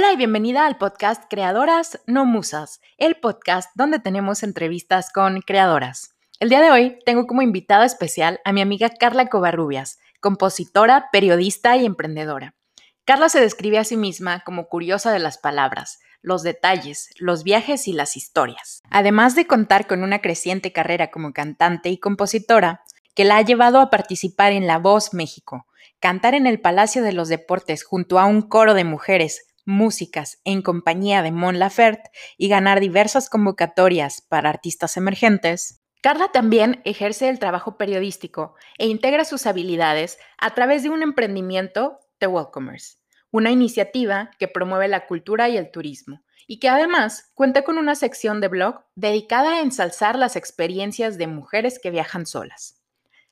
Hola y bienvenida al podcast Creadoras No Musas, el podcast donde tenemos entrevistas con creadoras. El día de hoy tengo como invitada especial a mi amiga Carla Covarrubias, compositora, periodista y emprendedora. Carla se describe a sí misma como curiosa de las palabras, los detalles, los viajes y las historias. Además de contar con una creciente carrera como cantante y compositora, que la ha llevado a participar en La Voz México, cantar en el Palacio de los Deportes junto a un coro de mujeres músicas en compañía de Mon Laferte y ganar diversas convocatorias para artistas emergentes, Carla también ejerce el trabajo periodístico e integra sus habilidades a través de un emprendimiento, The Welcomers, una iniciativa que promueve la cultura y el turismo y que además cuenta con una sección de blog dedicada a ensalzar las experiencias de mujeres que viajan solas.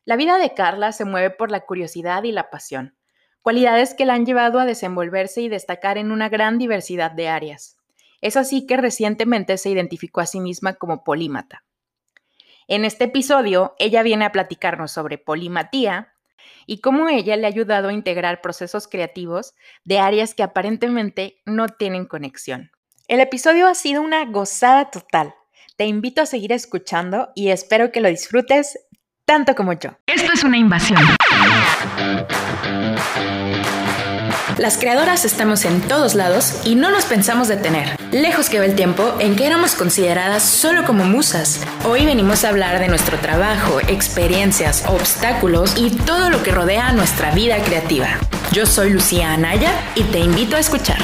La vida de Carla se mueve por la curiosidad y la pasión, cualidades que la han llevado a desenvolverse y destacar en una gran diversidad de áreas. Es así que recientemente se identificó a sí misma como polímata. En este episodio, ella viene a platicarnos sobre polimatía y cómo ella le ha ayudado a integrar procesos creativos de áreas que aparentemente no tienen conexión. El episodio ha sido una gozada total. Te invito a seguir escuchando y espero que lo disfrutes tanto como yo. Esto es una invasión. Las creadoras estamos en todos lados y no nos pensamos detener. Lejos que va el tiempo en que éramos consideradas solo como musas. Hoy venimos a hablar de nuestro trabajo, experiencias, obstáculos y todo lo que rodea nuestra vida creativa. Yo soy Lucía Anaya y te invito a escuchar.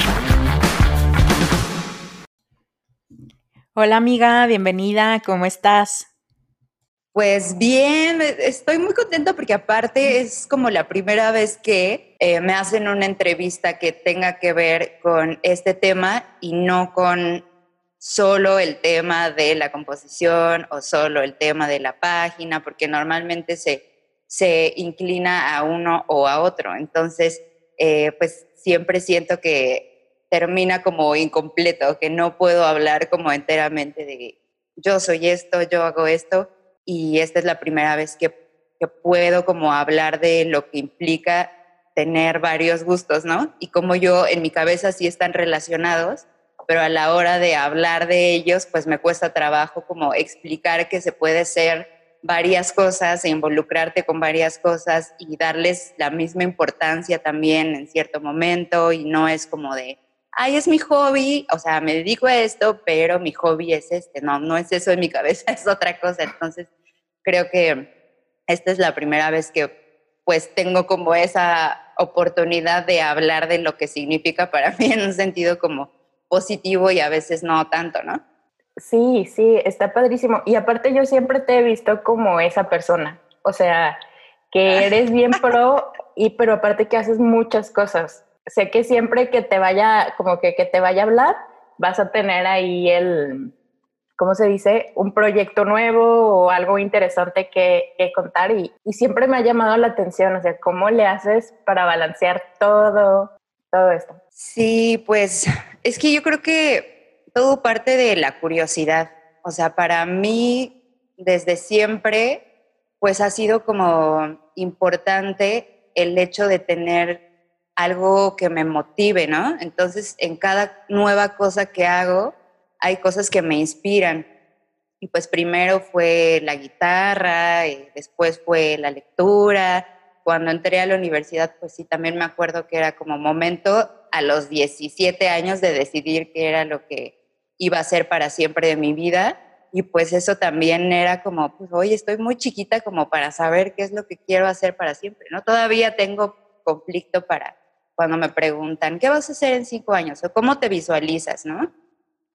Hola amiga, bienvenida, ¿cómo estás? Pues bien, estoy muy contenta porque aparte es como la primera vez que eh, me hacen una entrevista que tenga que ver con este tema y no con solo el tema de la composición o solo el tema de la página, porque normalmente se, se inclina a uno o a otro. Entonces, eh, pues siempre siento que termina como incompleto, que no puedo hablar como enteramente de yo soy esto, yo hago esto y esta es la primera vez que, puedo como hablar de lo que implica tener varios gustos, ¿no? Y como yo en mi cabeza sí están relacionados, pero a la hora de hablar de ellos, pues me cuesta trabajo como explicar que se puede ser varias cosas e involucrarte con varias cosas y darles la misma importancia también en cierto momento y no es como de, ay, es mi hobby, o sea, me dedico a esto, pero mi hobby es este, no, no es eso en mi cabeza, es otra cosa. Entonces, creo que esta es la primera vez que pues tengo como esa oportunidad de hablar de lo que significa para mí en un sentido como positivo y a veces no tanto, ¿no? Sí, sí, está padrísimo. Y aparte yo siempre te he visto como esa persona, o sea, que eres bien pro y pero aparte que haces muchas cosas sé que siempre que te vaya, como que, que te vaya a hablar, vas a tener ahí el, ¿cómo se dice? Un proyecto nuevo o algo interesante que, contar y, y, siempre me ha llamado la atención, o sea, ¿cómo le haces para balancear todo, todo esto? Sí, pues es que yo creo que todo parte de la curiosidad, o sea, para mí desde siempre, pues ha sido como importante el hecho de tener algo que me motive, ¿no? Entonces, en cada nueva cosa que hago, hay cosas que me inspiran. Y pues primero fue la guitarra, y después fue la lectura. Cuando entré a la universidad, pues sí, también me acuerdo que era como momento a los 17 años de decidir qué era lo que iba a ser para siempre de mi vida. Y pues eso también era como, pues, oye, estoy muy chiquita como para saber qué es lo que quiero hacer para siempre, ¿no? Todavía tengo conflicto para cuando me preguntan, ¿qué vas a hacer en cinco años? o cómo te visualizas, ¿no?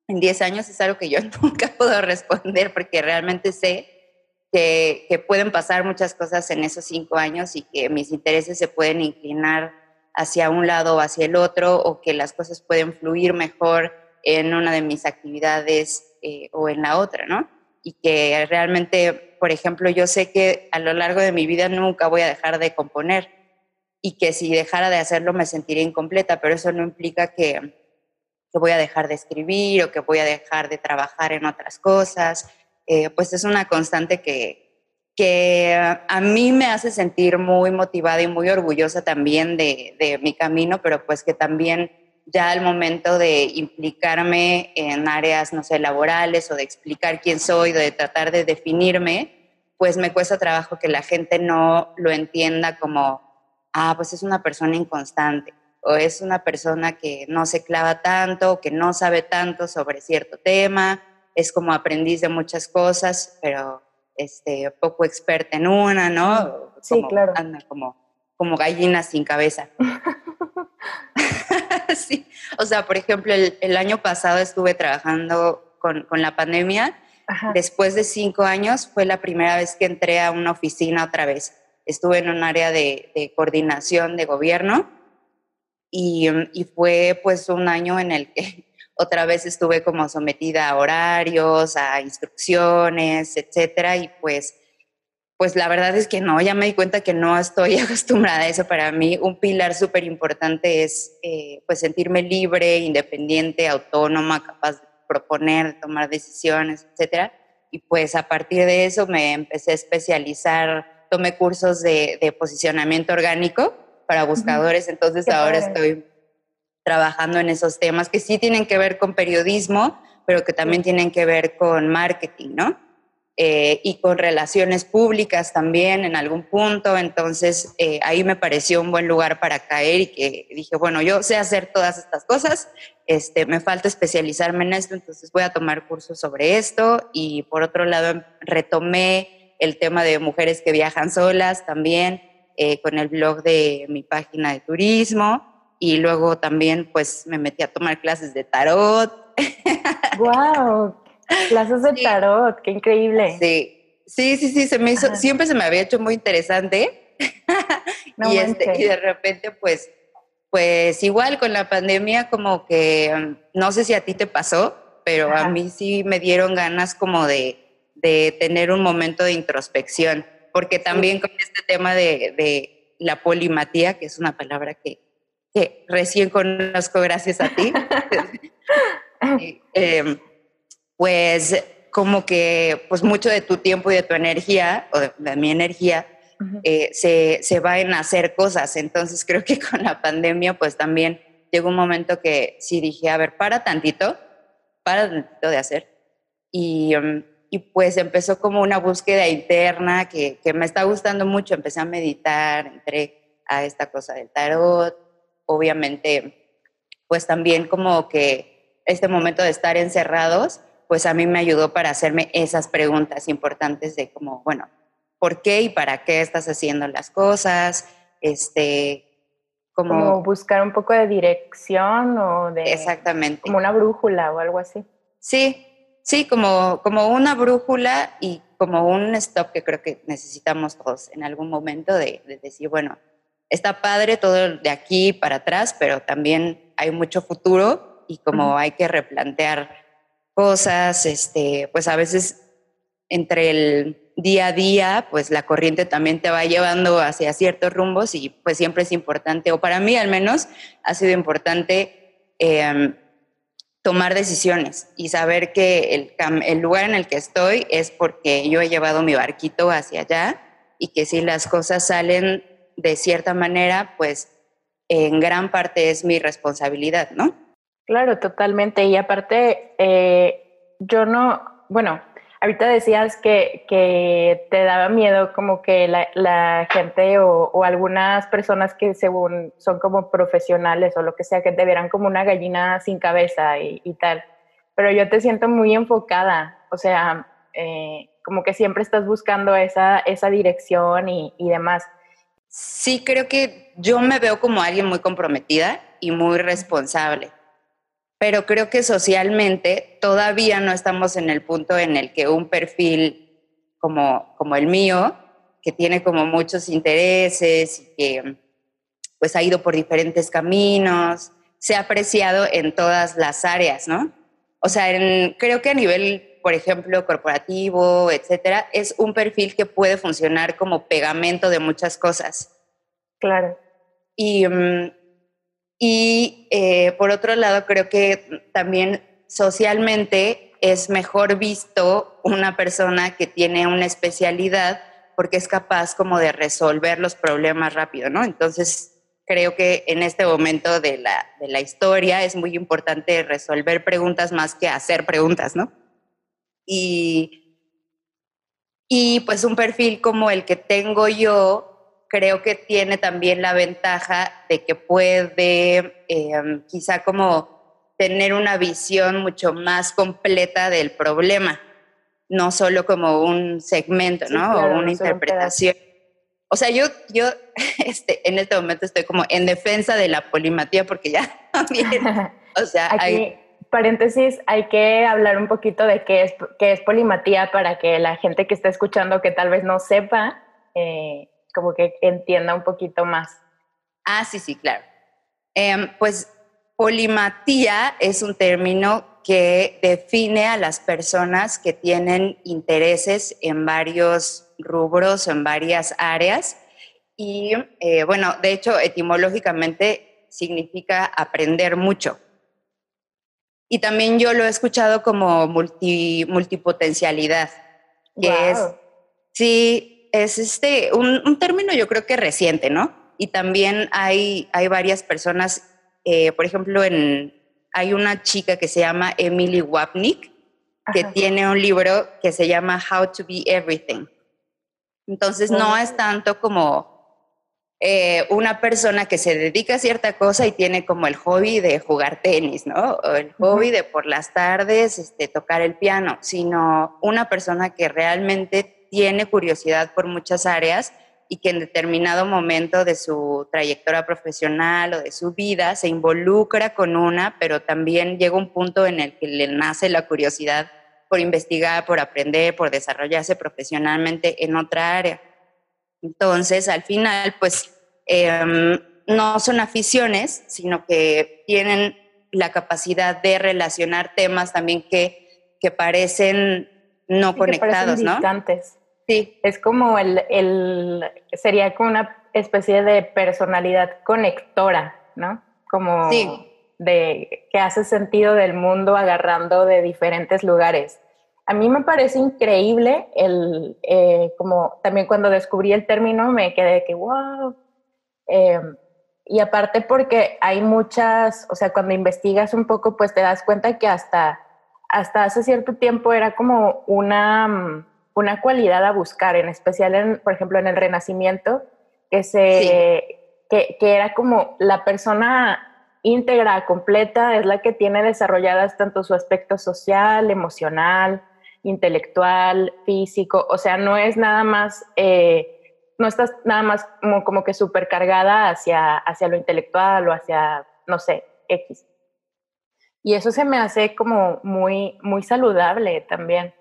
En diez años es algo que yo nunca puedo responder porque realmente sé que, que, pueden pasar muchas cosas en esos cinco años y que mis intereses se pueden inclinar hacia un lado o hacia el otro o que las cosas pueden fluir mejor en una de mis actividades eh, o en la otra, ¿no? Y que realmente, por ejemplo, yo sé que a lo largo de mi vida nunca voy a dejar de componer y que si dejara de hacerlo me sentiría incompleta, pero eso no implica que, que voy a dejar de escribir o que voy a dejar de trabajar en otras cosas. Eh, pues es una constante que, que a mí me hace sentir muy motivada y muy orgullosa también de, de mi camino, pero pues que también ya al momento de implicarme en áreas, no sé, laborales o de explicar quién soy, de tratar de definirme, pues me cuesta trabajo que la gente no lo entienda como, ah, pues es una persona inconstante o es una persona que no se clava tanto, que no sabe tanto sobre cierto tema, es como aprendiz de muchas cosas, pero este, poco experta en una, ¿no? Sí, claro. Anda como, como gallina sin cabeza. sí, o sea, por ejemplo, el, año pasado estuve trabajando con, con la pandemia. Después de cinco años fue la primera vez que entré a una oficina otra vez. Estuve en un área de, de coordinación de gobierno y, y, fue pues un año en el que otra vez estuve como sometida a horarios, a instrucciones, etcétera, y pues pues la verdad es que no, ya me di cuenta que no estoy acostumbrada a eso. Para mí un pilar súper importante es eh, pues sentirme libre, independiente, autónoma, capaz de proponer, de tomar decisiones, etc. Y pues a partir de eso me empecé a especializar, tomé cursos de, posicionamiento orgánico para buscadores, entonces ahora estoy trabajando en esos temas que sí tienen que ver con periodismo, pero que también tienen que ver con marketing, ¿no? Eh, y con relaciones públicas también en algún punto. Entonces eh, ahí me pareció un buen lugar para caer y que dije, bueno, yo sé hacer todas estas cosas, este, me falta especializarme en esto, entonces voy a tomar cursos sobre esto. Y por otro lado, retomé el tema de mujeres que viajan solas también eh, con el blog de mi página de turismo. Y luego también pues me metí a tomar clases de tarot. ¡Wow! Clases de tarot, qué increíble. Sí, sí, sí, sí, se me hizo, siempre se me había hecho muy interesante. y, este, y de repente, pues, pues igual con la pandemia, como que, mm, no sé si a ti te pasó, pero a mí sí me dieron ganas como de, de, tener un momento de introspección, porque también con este tema de, de, la polimatía, que es una palabra que, que recién conozco gracias a ti, eh, pues como que pues mucho de tu tiempo y de tu energía, o de, mi energía, eh, se, se, va en hacer cosas. Entonces creo que con la pandemia pues también llegó un momento que sí dije, a ver, para tantito, para tantito de hacer. Y, um, y pues empezó como una búsqueda interna que, que, me está gustando mucho. Empecé a meditar, entré a esta cosa del tarot. Obviamente, pues también como que este momento de estar encerrados, pues a mí me ayudó para hacerme esas preguntas importantes de como, bueno, ¿por qué y para qué estás haciendo las cosas? Este, como, buscar un poco de dirección o de... Exactamente. Como una brújula o algo así. Sí, sí, como, como una brújula y como un stop que creo que necesitamos todos en algún momento de, de decir, bueno, está padre todo de aquí para atrás, pero también hay mucho futuro y como hay que replantear cosas, este, pues a veces entre el día a día, pues la corriente también te va llevando hacia ciertos rumbos y pues siempre es importante, o para mí al menos ha sido importante em, tomar decisiones y saber que el, el lugar en el que estoy es porque yo he llevado mi barquito hacia allá y que si las cosas salen de cierta manera, pues en gran parte es mi responsabilidad, ¿no? Claro, totalmente. Y aparte, eh, yo no, bueno, ahorita decías que, que te daba miedo como que la, gente o, algunas personas que según son como profesionales o lo que sea, que te vieran como una gallina sin cabeza y, tal. Pero yo te siento muy enfocada, o sea, eh, como que siempre estás buscando esa, esa dirección y, y demás. Sí, creo que yo me veo como alguien muy comprometida y muy responsable pero creo que socialmente todavía no estamos en el punto en el que un perfil como, como el mío, que tiene como muchos intereses y que pues ha ido por diferentes caminos, se ha apreciado en todas las áreas, ¿no? O sea, creo que a nivel, por ejemplo, corporativo, etcétera, es un perfil que puede funcionar como pegamento de muchas cosas. Claro. Y, mm, y eh, por otro lado, creo que también socialmente es mejor visto una persona que tiene una especialidad porque es capaz como de resolver los problemas rápido, ¿no? Entonces, creo que en este momento de la, de la historia es muy importante resolver preguntas más que hacer preguntas, ¿no? Y, y pues un perfil como el que tengo yo, creo que tiene también la ventaja de que puede em, quizá como tener una visión mucho más completa del problema, no solo como un segmento, ¿no? o una interpretación. O sea, yo, yo este, en este momento estoy como en defensa de la polimatía porque ya también, o sea, Aquí, hay... paréntesis, hay que hablar un poquito de qué es, qué es polimatía para que la gente que está escuchando que tal vez no sepa, eh, como que entienda un poquito más. Ah, sí, sí, claro. Em, pues polimatía es un término que define a las personas que tienen intereses en varios rubros, en varias áreas. Y eh, bueno, de hecho, etimológicamente significa aprender mucho. Y también yo lo he escuchado como multi, multipotencialidad, que es, sí, es este, un, término yo creo que reciente, ¿no? Y también hay, hay varias personas, eh, por ejemplo, en, hay una chica que se llama Emily Wapnick, que tiene un libro que se llama How to Be Everything. Entonces no es tanto como eh, una persona que se dedica a cierta cosa y tiene como el hobby de jugar tenis, ¿no? O el hobby de por las tardes este, tocar el piano, sino una persona que realmente tiene curiosidad por muchas áreas y que en determinado momento de su trayectoria profesional o de su vida se involucra con una, pero también llega un punto en el que le nace la curiosidad por investigar, por aprender, por desarrollarse profesionalmente en otra área. Entonces, al final, pues em, no son aficiones, sino que tienen la capacidad de relacionar temas también que, que parecen no conectados, ¿no? Sí. Es como el, el, sería como una especie de personalidad conectora, ¿no? Como de que hace sentido del mundo agarrando de diferentes lugares. A mí me parece increíble el, eh, como también cuando descubrí el término me quedé que, wow. Em, y aparte porque hay muchas, o sea, cuando investigas un poco, pues te das cuenta que hasta, hasta hace cierto tiempo era como una mm, una cualidad a buscar, en especial, en, por ejemplo, en el Renacimiento, que, se, que, era como la persona íntegra, completa, es la que tiene desarrolladas tanto su aspecto social, emocional, intelectual, físico, o sea, no es nada más, eh, no estás nada más como, como que supercargada hacia, hacia lo intelectual o hacia, no sé, X. Y eso se me hace como muy, muy saludable también.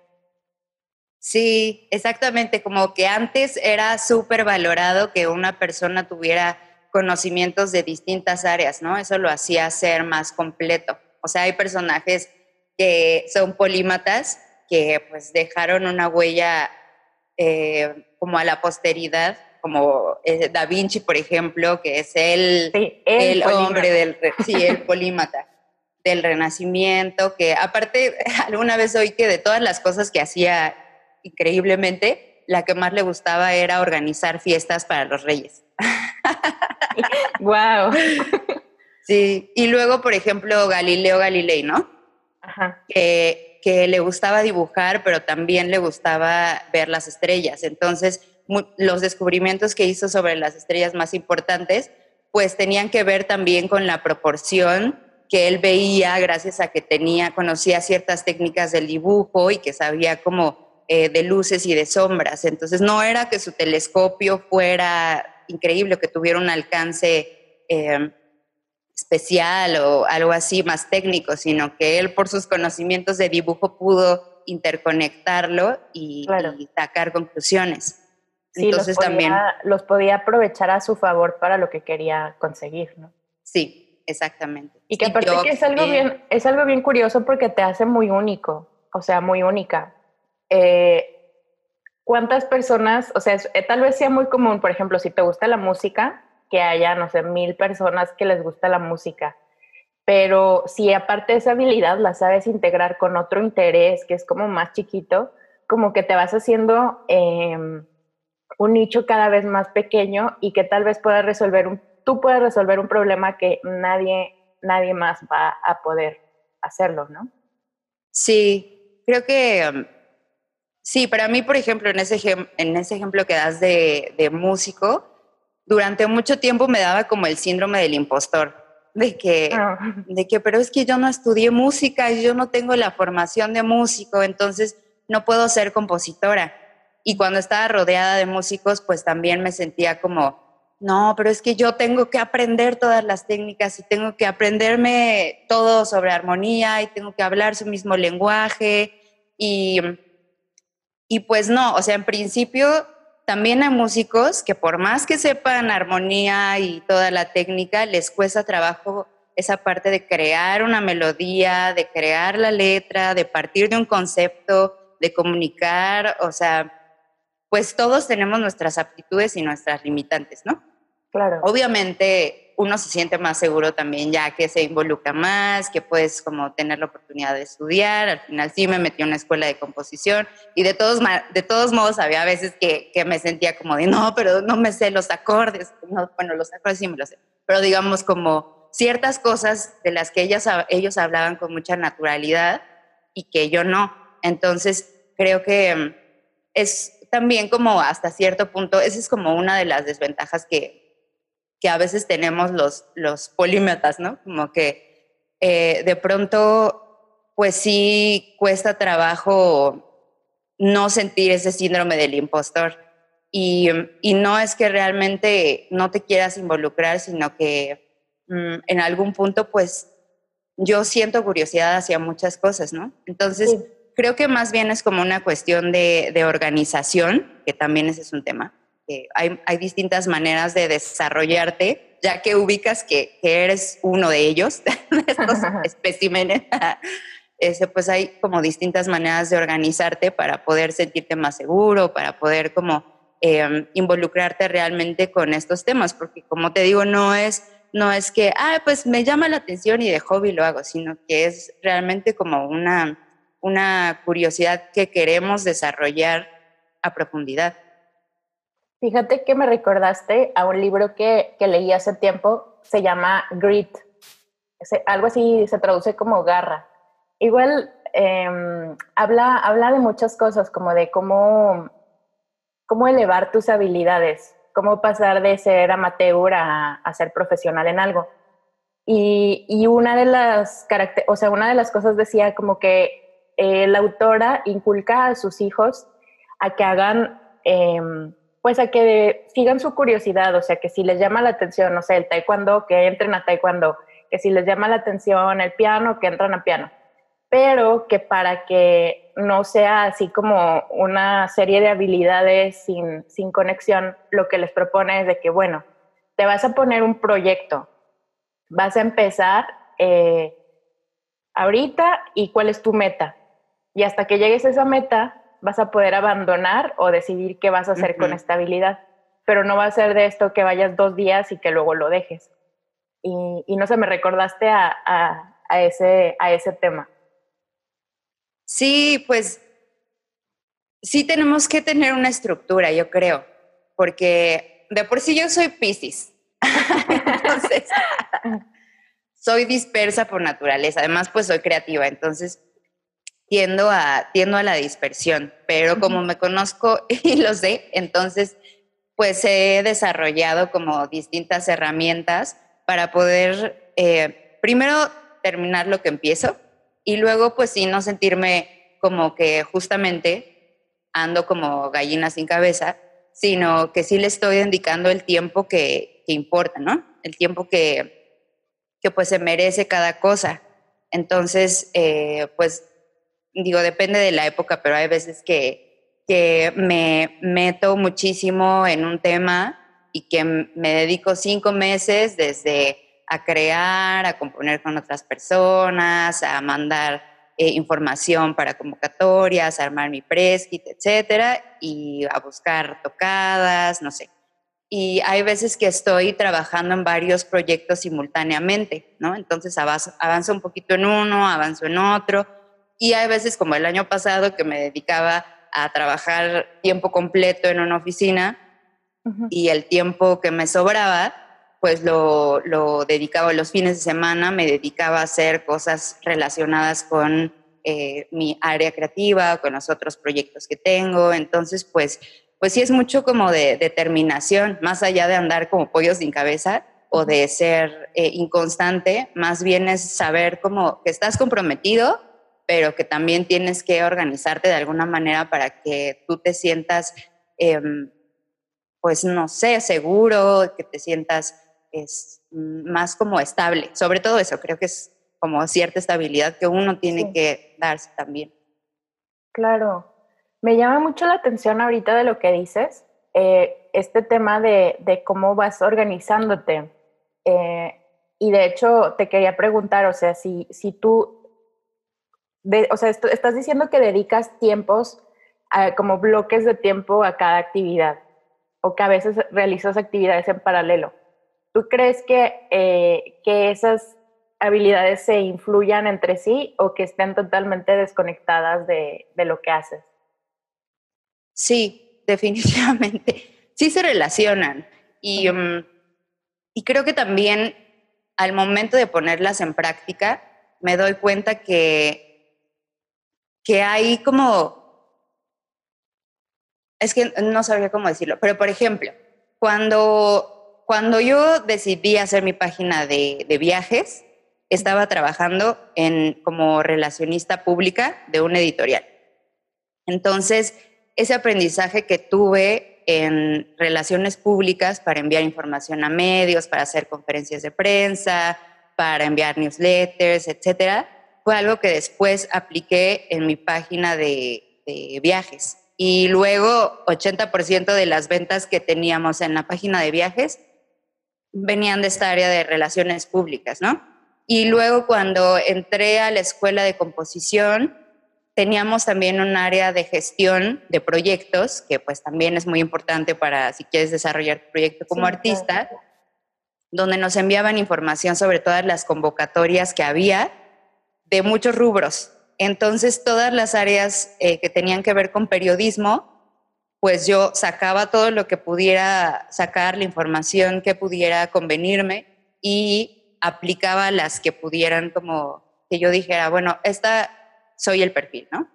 Sí, exactamente, como que antes era súper valorado que una persona tuviera conocimientos de distintas áreas, ¿no? Eso lo hacía ser más completo. O sea, hay personajes que son polímatas que pues dejaron una huella eh, como a la posteridad, como eh, Da Vinci, por ejemplo, que es el, el, hombre del, sí, el polímata del Renacimiento, que aparte alguna vez oí que de todas las cosas que hacía increíblemente, la que más le gustaba era organizar fiestas para los reyes. wow. Sí, y luego, por ejemplo, Galileo Galilei, ¿no? Ajá. Que, que le gustaba dibujar, pero también le gustaba ver las estrellas. Entonces, los descubrimientos que hizo sobre las estrellas más importantes, pues tenían que ver también con la proporción que él veía gracias a que tenía, conocía ciertas técnicas del dibujo y que sabía cómo eh, de luces y de sombras. Entonces no era que su telescopio fuera increíble, que tuviera un alcance eh, especial o algo así más técnico, sino que él por sus conocimientos de dibujo pudo interconectarlo y, sacar conclusiones. Entonces los también los podía aprovechar a su favor para lo que quería conseguir, ¿no? Sí, exactamente. Y que aparte que es algo bien es algo bien curioso porque te hace muy único, o sea, muy única. Eh, ¿cuántas personas, o sea, eh, tal vez sea muy común, por ejemplo, si te gusta la música, que haya, no sé, mil personas que les gusta la música, pero si aparte de esa habilidad la sabes integrar con otro interés que es como más chiquito, como que te vas haciendo em, un nicho cada vez más pequeño y que tal vez pueda resolver tú puedes resolver un problema que nadie, nadie más va a poder hacerlo, ¿no? Sí, creo que um, sí, para mí, por ejemplo, en ese, en ese ejemplo que das de, de músico, durante mucho tiempo me daba como el síndrome del impostor, de que, ah. de que, pero es que yo no estudié música y yo no tengo la formación de músico, entonces no puedo ser compositora. Y cuando estaba rodeada de músicos, pues también me sentía como, no, pero es que yo tengo que aprender todas las técnicas y tengo que aprenderme todo sobre armonía y tengo que hablar su mismo lenguaje. Y, y pues no, o sea, en principio también hay músicos que por más que sepan armonía y toda la técnica, les cuesta trabajo esa parte de crear una melodía, de crear la letra, de partir de un concepto, de comunicar, o sea, pues todos tenemos nuestras aptitudes y nuestras limitantes, ¿no? Claro. Obviamente uno se siente más seguro también ya que se involucra más, que puedes como tener la oportunidad de estudiar. Al final sí me metí en una escuela de composición y de todos, de todos modos había veces que, me sentía como de, no, pero no me sé los acordes. bueno, los acordes sí me los sé, pero digamos como ciertas cosas de las que ellas, ellos hablaban con mucha naturalidad y que yo no. Entonces, creo que mm, es también como hasta cierto punto, esa es como una de las desventajas que, que a veces tenemos los, los polímetas, ¿no? Como que eh, de pronto, pues sí cuesta trabajo no sentir ese síndrome del impostor. Y, y no es que realmente no te quieras involucrar, sino que mm, en algún punto, pues yo siento curiosidad hacia muchas cosas, ¿no? Entonces, creo que más bien es como una cuestión de, de organización, que también ese es un tema hay, hay, distintas maneras de desarrollarte, ya que ubicas que, que eres uno de ellos, de estos especímenes. Ese, pues hay como distintas maneras de organizarte para poder sentirte más seguro, para poder como em, involucrarte realmente con estos temas, porque como te digo, no es, no es que, ah, pues me llama la atención y de hobby lo hago, sino que es realmente como una, una curiosidad que queremos desarrollar a profundidad. Fíjate que me recordaste a un libro que, que leí hace tiempo, se llama Grit. algo así se traduce como garra. Igual em, habla, habla de muchas cosas, como de cómo, cómo elevar tus habilidades, cómo pasar de ser amateur a, a ser profesional en algo. Y, y, una de las o sea, una de las cosas decía como que eh, la autora inculca a sus hijos a que hagan eh, pues a que sigan su curiosidad, o sea, que si les llama la atención, no sé, el taekwondo, que entren a taekwondo, que si les llama la atención el piano, que entren a piano, pero que para que no sea así como una serie de habilidades sin, sin conexión, lo que les propone es de que, bueno, te vas a poner un proyecto, vas a empezar eh, ahorita y cuál es tu meta. Y hasta que llegues a esa meta, vas a poder abandonar o decidir qué vas a hacer con esta habilidad. Pero no va a ser de esto que vayas dos días y que luego lo dejes. Y, no se me recordaste a, ese, a ese tema. Sí, pues sí tenemos que tener una estructura, yo creo, porque de por sí yo soy Pisces. entonces, soy dispersa por naturaleza. Además, pues soy creativa. Entonces, tiendo a, tiendo a la dispersión, pero como me conozco y lo sé, entonces pues he desarrollado como distintas herramientas para poder eh, primero terminar lo que empiezo y luego pues sí no sentirme como que justamente ando como gallina sin cabeza, sino que sí le estoy indicando el tiempo que, que importa, ¿no? El tiempo que, que pues se merece cada cosa. Entonces, eh, pues digo, depende de la época, pero hay veces que, que me meto muchísimo en un tema y que me dedico cinco meses desde a crear, a componer con otras personas, a mandar eh, información para convocatorias, a armar mi press etcétera, y a buscar tocadas, no sé. Y hay veces que estoy trabajando en varios proyectos simultáneamente, ¿no? Entonces avanzo, avanzo un poquito en uno, avanzo en otro, y hay veces como el año pasado que me dedicaba a trabajar tiempo completo en una oficina y el tiempo que me sobraba, pues lo, lo dedicaba los fines de semana, me dedicaba a hacer cosas relacionadas con eh, mi área creativa, con los otros proyectos que tengo. Entonces, pues, pues sí es mucho como de determinación, más allá de andar como pollos sin cabeza o de ser eh, inconstante, más bien es saber como que estás comprometido, pero que también tienes que organizarte de alguna manera para que tú te sientas, em, pues no sé, seguro, que te sientas es, más como estable. Sobre todo eso, creo que es como cierta estabilidad que uno tiene que darse también. Claro. Me llama mucho la atención ahorita de lo que dices, eh, este tema de, de, cómo vas organizándote. Eh, y de hecho, te quería preguntar, o sea, si, si tú, o sea, estás diciendo que dedicas tiempos, como bloques de tiempo a cada actividad, o que a veces realizas actividades en paralelo. ¿Tú crees que, eh, que esas habilidades se influyan entre sí o que estén totalmente desconectadas de, lo que haces? Sí, definitivamente. Sí se relacionan. Y, mm, y creo que también al momento de ponerlas en práctica, me doy cuenta que, que hay como... Es que no sabría cómo decirlo, pero por ejemplo, cuando, cuando yo decidí hacer mi página de, viajes, estaba trabajando en, como relacionista pública de un editorial. Entonces, ese aprendizaje que tuve en relaciones públicas para enviar información a medios, para hacer conferencias de prensa, para enviar newsletters, etcétera, fue algo que después apliqué en mi página de, de viajes. Y luego 80% de las ventas que teníamos en la página de viajes venían de esta área de relaciones públicas, ¿no? Y luego cuando entré a la escuela de composición, teníamos también un área de gestión de proyectos, que pues también es muy importante para si quieres desarrollar tu proyecto como artista, donde nos enviaban información sobre todas las convocatorias que había de muchos rubros. Entonces, todas las áreas eh, que tenían que ver con periodismo, pues yo sacaba todo lo que pudiera sacar, la información que pudiera convenirme y aplicaba las que pudieran como que yo dijera, bueno, esta soy el perfil, ¿no?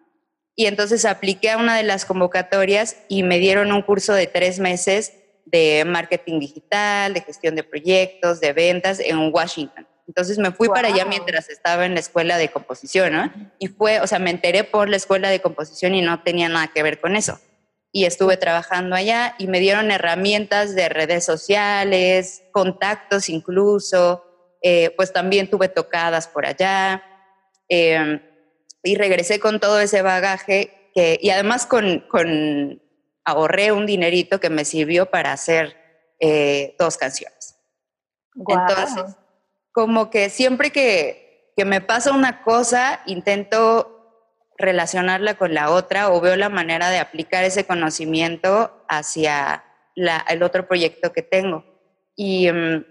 Y entonces apliqué a una de las convocatorias y me dieron un curso de tres meses de marketing digital, de gestión de proyectos, de ventas en Washington. Entonces me fui para allá mientras estaba en la escuela de composición, ¿no? Y fue, o sea, me enteré por la escuela de composición y no tenía nada que ver con eso. Y estuve trabajando allá y me dieron herramientas de redes sociales, contactos incluso, eh, pues también tuve tocadas por allá em, y regresé con todo ese bagaje que, y además con, con, ahorré un dinerito que me sirvió para hacer eh, dos canciones. Entonces, como que siempre que, que me pasa una cosa, intento relacionarla con la otra o veo la manera de aplicar ese conocimiento hacia la, el otro proyecto que tengo. Y em,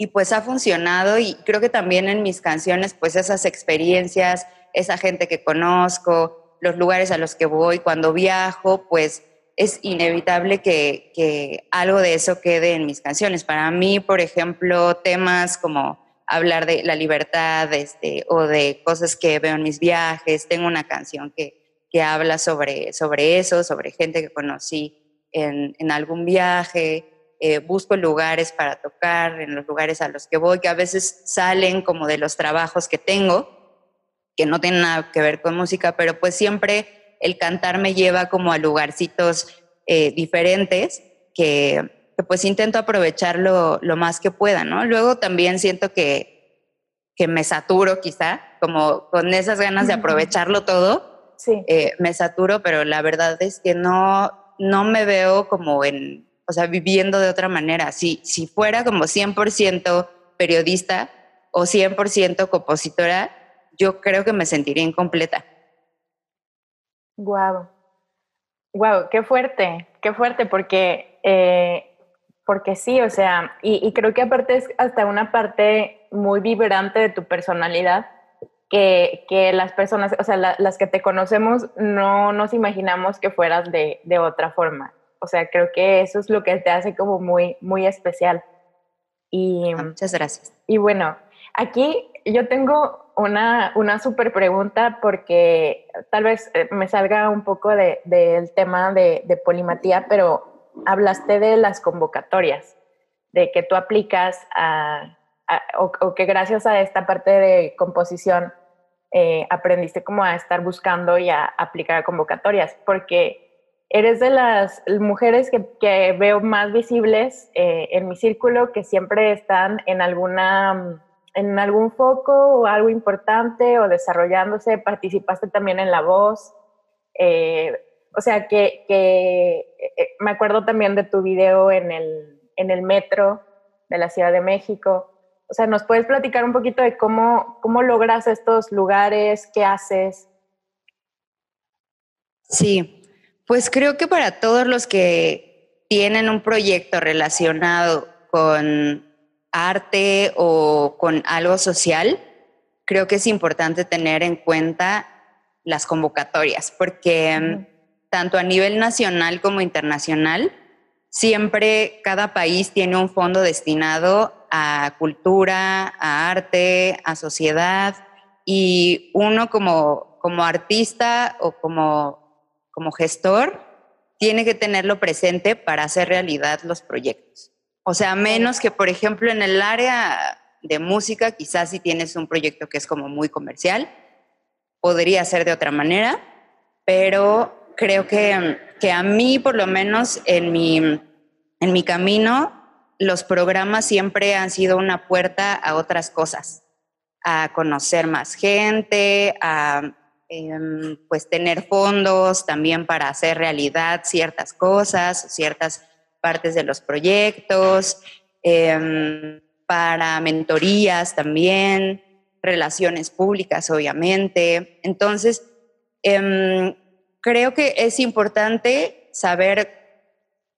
y pues ha funcionado y creo que también en mis canciones pues esas experiencias, esa gente que conozco, los lugares a los que voy, cuando viajo, pues es inevitable que, algo de eso quede en mis canciones. Para mí, por ejemplo, temas como hablar de la libertad este, o de cosas que veo en mis viajes, tengo una canción que, habla sobre, eso, sobre gente que conocí en, en algún viaje. Eh, busco lugares para tocar, en los lugares a los que voy, que a veces salen como de los trabajos que tengo, que no tienen nada que ver con música, pero pues siempre el cantar me lleva como a lugarcitos eh, diferentes que, pues intento aprovecharlo lo más que pueda, ¿no? Luego también siento que, que me saturo quizá, como con esas ganas de aprovecharlo todo, sí. Eh, me saturo, pero la verdad es que no, no me veo como en o sea, viviendo de otra manera. Si, si fuera como 100% periodista o 100% compositora, yo creo que me sentiría incompleta. Guau. Wow, qué fuerte, qué fuerte, porque, eh, porque sí, o sea, y, creo que aparte es hasta una parte muy vibrante de tu personalidad, que, que las personas, o sea, las que te conocemos, no nos imaginamos que fueras de, de otra forma. O sea, creo que eso es lo que te hace como muy, muy especial. Y, ah, muchas gracias. Y bueno, aquí yo tengo una, una super pregunta porque tal vez eh, me salga un poco del de, tema de, de polimatía, pero hablaste de las convocatorias, de que tú aplicas a, o, que gracias a esta parte de composición eh, aprendiste como a estar buscando y a aplicar convocatorias, porque eres de las mujeres que, veo más visibles eh, en mi círculo que siempre están en alguna en algún foco o algo importante o desarrollándose, participaste también en La Voz. Eh, o sea, que, me acuerdo también de tu video en el, en el metro de la Ciudad de México. O sea, ¿nos puedes platicar un poquito de cómo, cómo logras estos lugares? ¿Qué haces? Sí, pues creo que para todos los que tienen un proyecto relacionado con arte o con algo social, creo que es importante tener en cuenta las convocatorias, porque tanto a nivel nacional como internacional, siempre cada país tiene un fondo destinado a cultura, a arte, a sociedad, y uno como, como artista o como, como gestor tiene que tenerlo presente para hacer realidad los proyectos. O sea, menos que, por ejemplo, en el área de música, quizás si tienes un proyecto que es como muy comercial, podría ser de otra manera, pero creo que, que a mí, por lo menos en mi, en mi camino, los programas siempre han sido una puerta a otras cosas, a conocer más gente, a em, pues tener fondos también para hacer realidad ciertas cosas, ciertas partes de los proyectos, em, para mentorías también, relaciones públicas, obviamente. Entonces, em, creo que es importante saber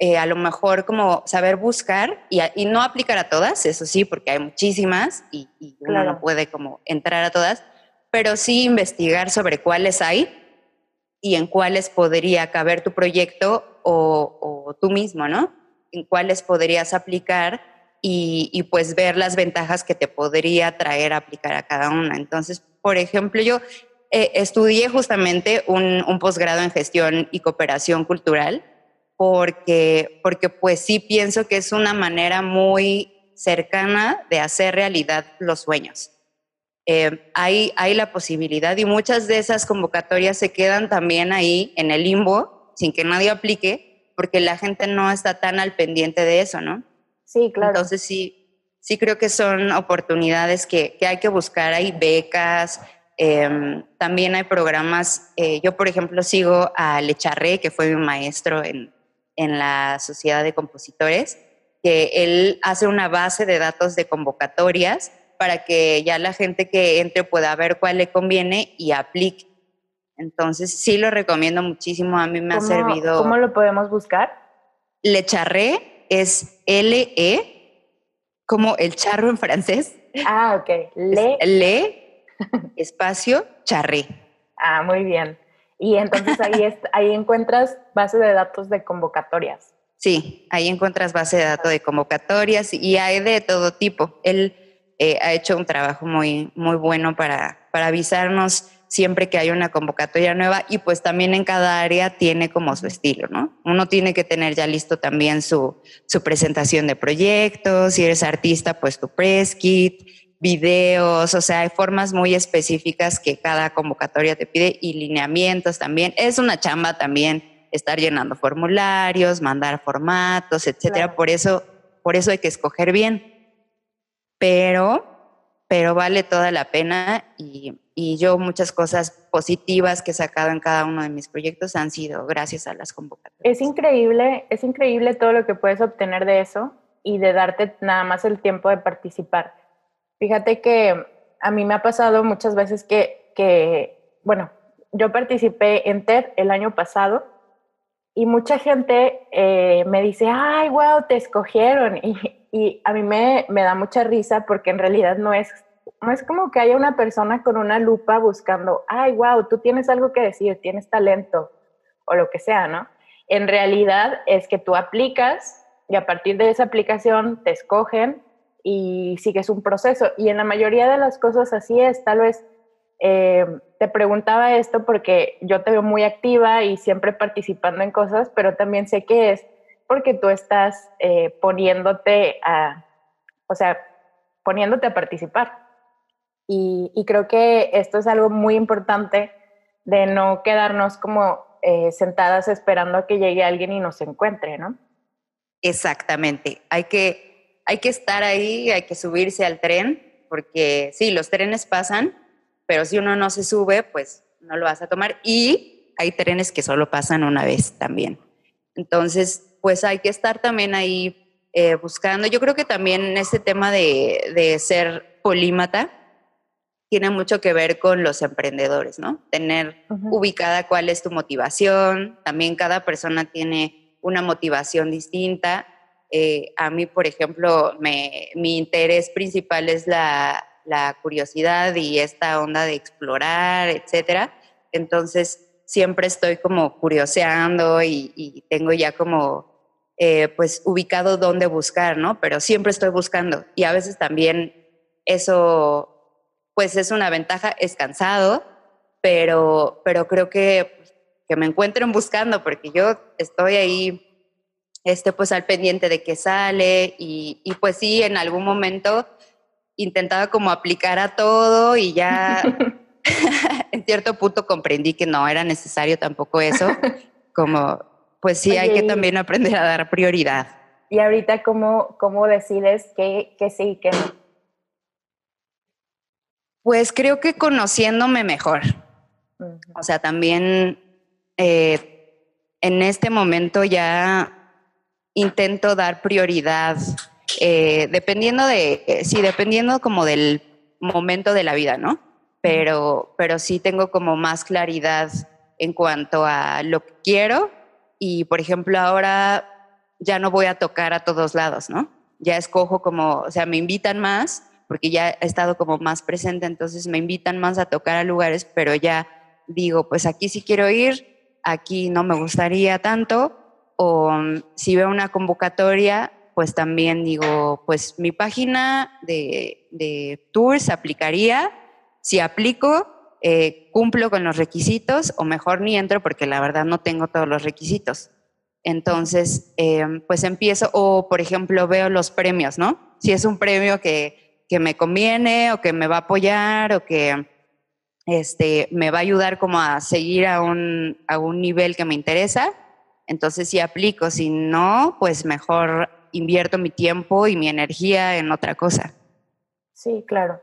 eh, a lo mejor como saber buscar y, no aplicar a todas, eso sí, porque hay muchísimas y, uno no puede como entrar a todas, pero sí investigar sobre cuáles hay y en cuáles podría caber tu proyecto o, tú mismo, ¿no? En cuáles podrías aplicar y, pues ver las ventajas que te podría traer aplicar a cada una. Entonces, por ejemplo, yo eh, estudié justamente un, un posgrado en gestión y cooperación cultural porque, porque pues sí pienso que es una manera muy cercana de hacer realidad los sueños. Eh, hay, hay la posibilidad y muchas de esas convocatorias se quedan también ahí en el limbo sin que nadie aplique porque la gente no está tan al pendiente de eso, ¿no? Sí, claro. Entonces sí, sí creo que son oportunidades que, que hay que buscar. Hay becas, em, también hay programas. Eh, yo, por ejemplo, sigo a Lecharré, que fue mi maestro en, en la Sociedad de Compositores, que él hace una base de datos de convocatorias para que ya la gente que entre pueda ver cuál le conviene y aplique. Entonces, sí lo recomiendo muchísimo, a mí me ha servido. ¿Cómo lo podemos buscar? Le Charré es L-E, como el charro en francés. Ah, ok. Le. Le, espacio, charré. Ah, muy bien. Y entonces ahí, ahí encuentras base de datos de convocatorias. Sí, ahí encuentras base de datos de convocatorias y hay de todo tipo. Él eh, ha hecho un trabajo muy, muy bueno para, para avisarnos siempre que hay una convocatoria nueva y pues también en cada área tiene como su estilo, ¿no? Uno tiene que tener ya listo también su, su presentación de proyectos, si eres artista, pues tu press kit, videos, o sea, hay formas muy específicas que cada convocatoria te pide y lineamientos también. Es una chamba también estar llenando formularios, mandar formatos, etcétera. Por eso, por eso hay que escoger bien. Pero, pero vale toda la pena y, y yo muchas cosas positivas que he sacado en cada uno de mis proyectos han sido gracias a las convocatorias. Es increíble, es increíble todo lo que puedes obtener de eso y de darte nada más el tiempo de participar Fíjate que a mí me ha pasado muchas veces que, bueno, yo participé en TED el año pasado y mucha gente eh, me dice, ay, wow, te escogieron. Y, a mí me, me, da mucha risa porque en realidad no es, no es como que haya una persona con una lupa buscando, ay, wow, tú tienes algo que decir, tienes talento o lo que sea, ¿no? En realidad es que tú aplicas y a partir de esa aplicación te escogen y sigues un proceso. Y en la mayoría de las cosas así es, tal vez eh, te preguntaba esto porque yo te veo muy activa y siempre participando en cosas, pero también sé que es porque tú estás eh, poniéndote a, o sea, poniéndote a participar. Y, creo que esto es algo muy importante de no quedarnos como eh, sentadas esperando a que llegue alguien y nos encuentre, ¿no? Exactamente. Hay que, hay que estar ahí, hay que subirse al tren, porque sí, los trenes pasan, pero si uno no se sube, pues no lo vas a tomar. Y hay trenes que solo pasan una vez también. Entonces, pues hay que estar también ahí eh, buscando. Yo creo que también este tema de, de ser polímata tiene mucho que ver con los emprendedores, ¿no? Tener ubicada cuál es tu motivación. También cada persona tiene una motivación distinta. Eh, a mí, por ejemplo, me, mi interés principal es la, la curiosidad y esta onda de explorar, etcétera. Entonces, siempre estoy como curioseando y, tengo ya como, eh, pues, ubicado dónde buscar, ¿no? Pero siempre estoy buscando y a veces también eso, pues, es una ventaja, es cansado, pero, pero creo que, que me encuentren buscando porque yo estoy ahí este, pues al pendiente de que sale y, y, pues sí, en algún momento intentaba como aplicar a todo y ya en cierto punto comprendí que no era necesario tampoco eso, como pues sí hay que también aprender a dar prioridad. Y ahorita, ¿cómo, cómo decides que, que sí y que no? Pues creo que conociéndome mejor. O sea, también eh, en este momento ya intento dar prioridad eh, dependiendo de, sí, dependiendo como del momento de la vida, ¿no? Pero, pero sí tengo como más claridad en cuanto a lo que quiero y, por ejemplo, ahora ya no voy a tocar a todos lados, ¿no? Ya escojo como, o sea, me invitan más porque ya he estado como más presente, entonces me invitan más a tocar a lugares, pero ya digo, pues aquí sí quiero ir, aquí no me gustaría tanto, o mm, si veo una convocatoria, pues también digo, pues mi página de, tours aplicaría, si aplico, eh, cumplo con los requisitos o mejor ni entro porque la verdad no tengo todos los requisitos. Entonces, em, pues empiezo, o por ejemplo veo los premios, ¿no? Si es un premio que, que, me conviene o que me va a apoyar o que este, me va a ayudar como a seguir a un, a un nivel que me interesa, entonces sí aplico, si no, pues mejor invierto mi tiempo y mi energía en otra cosa. Sí, claro.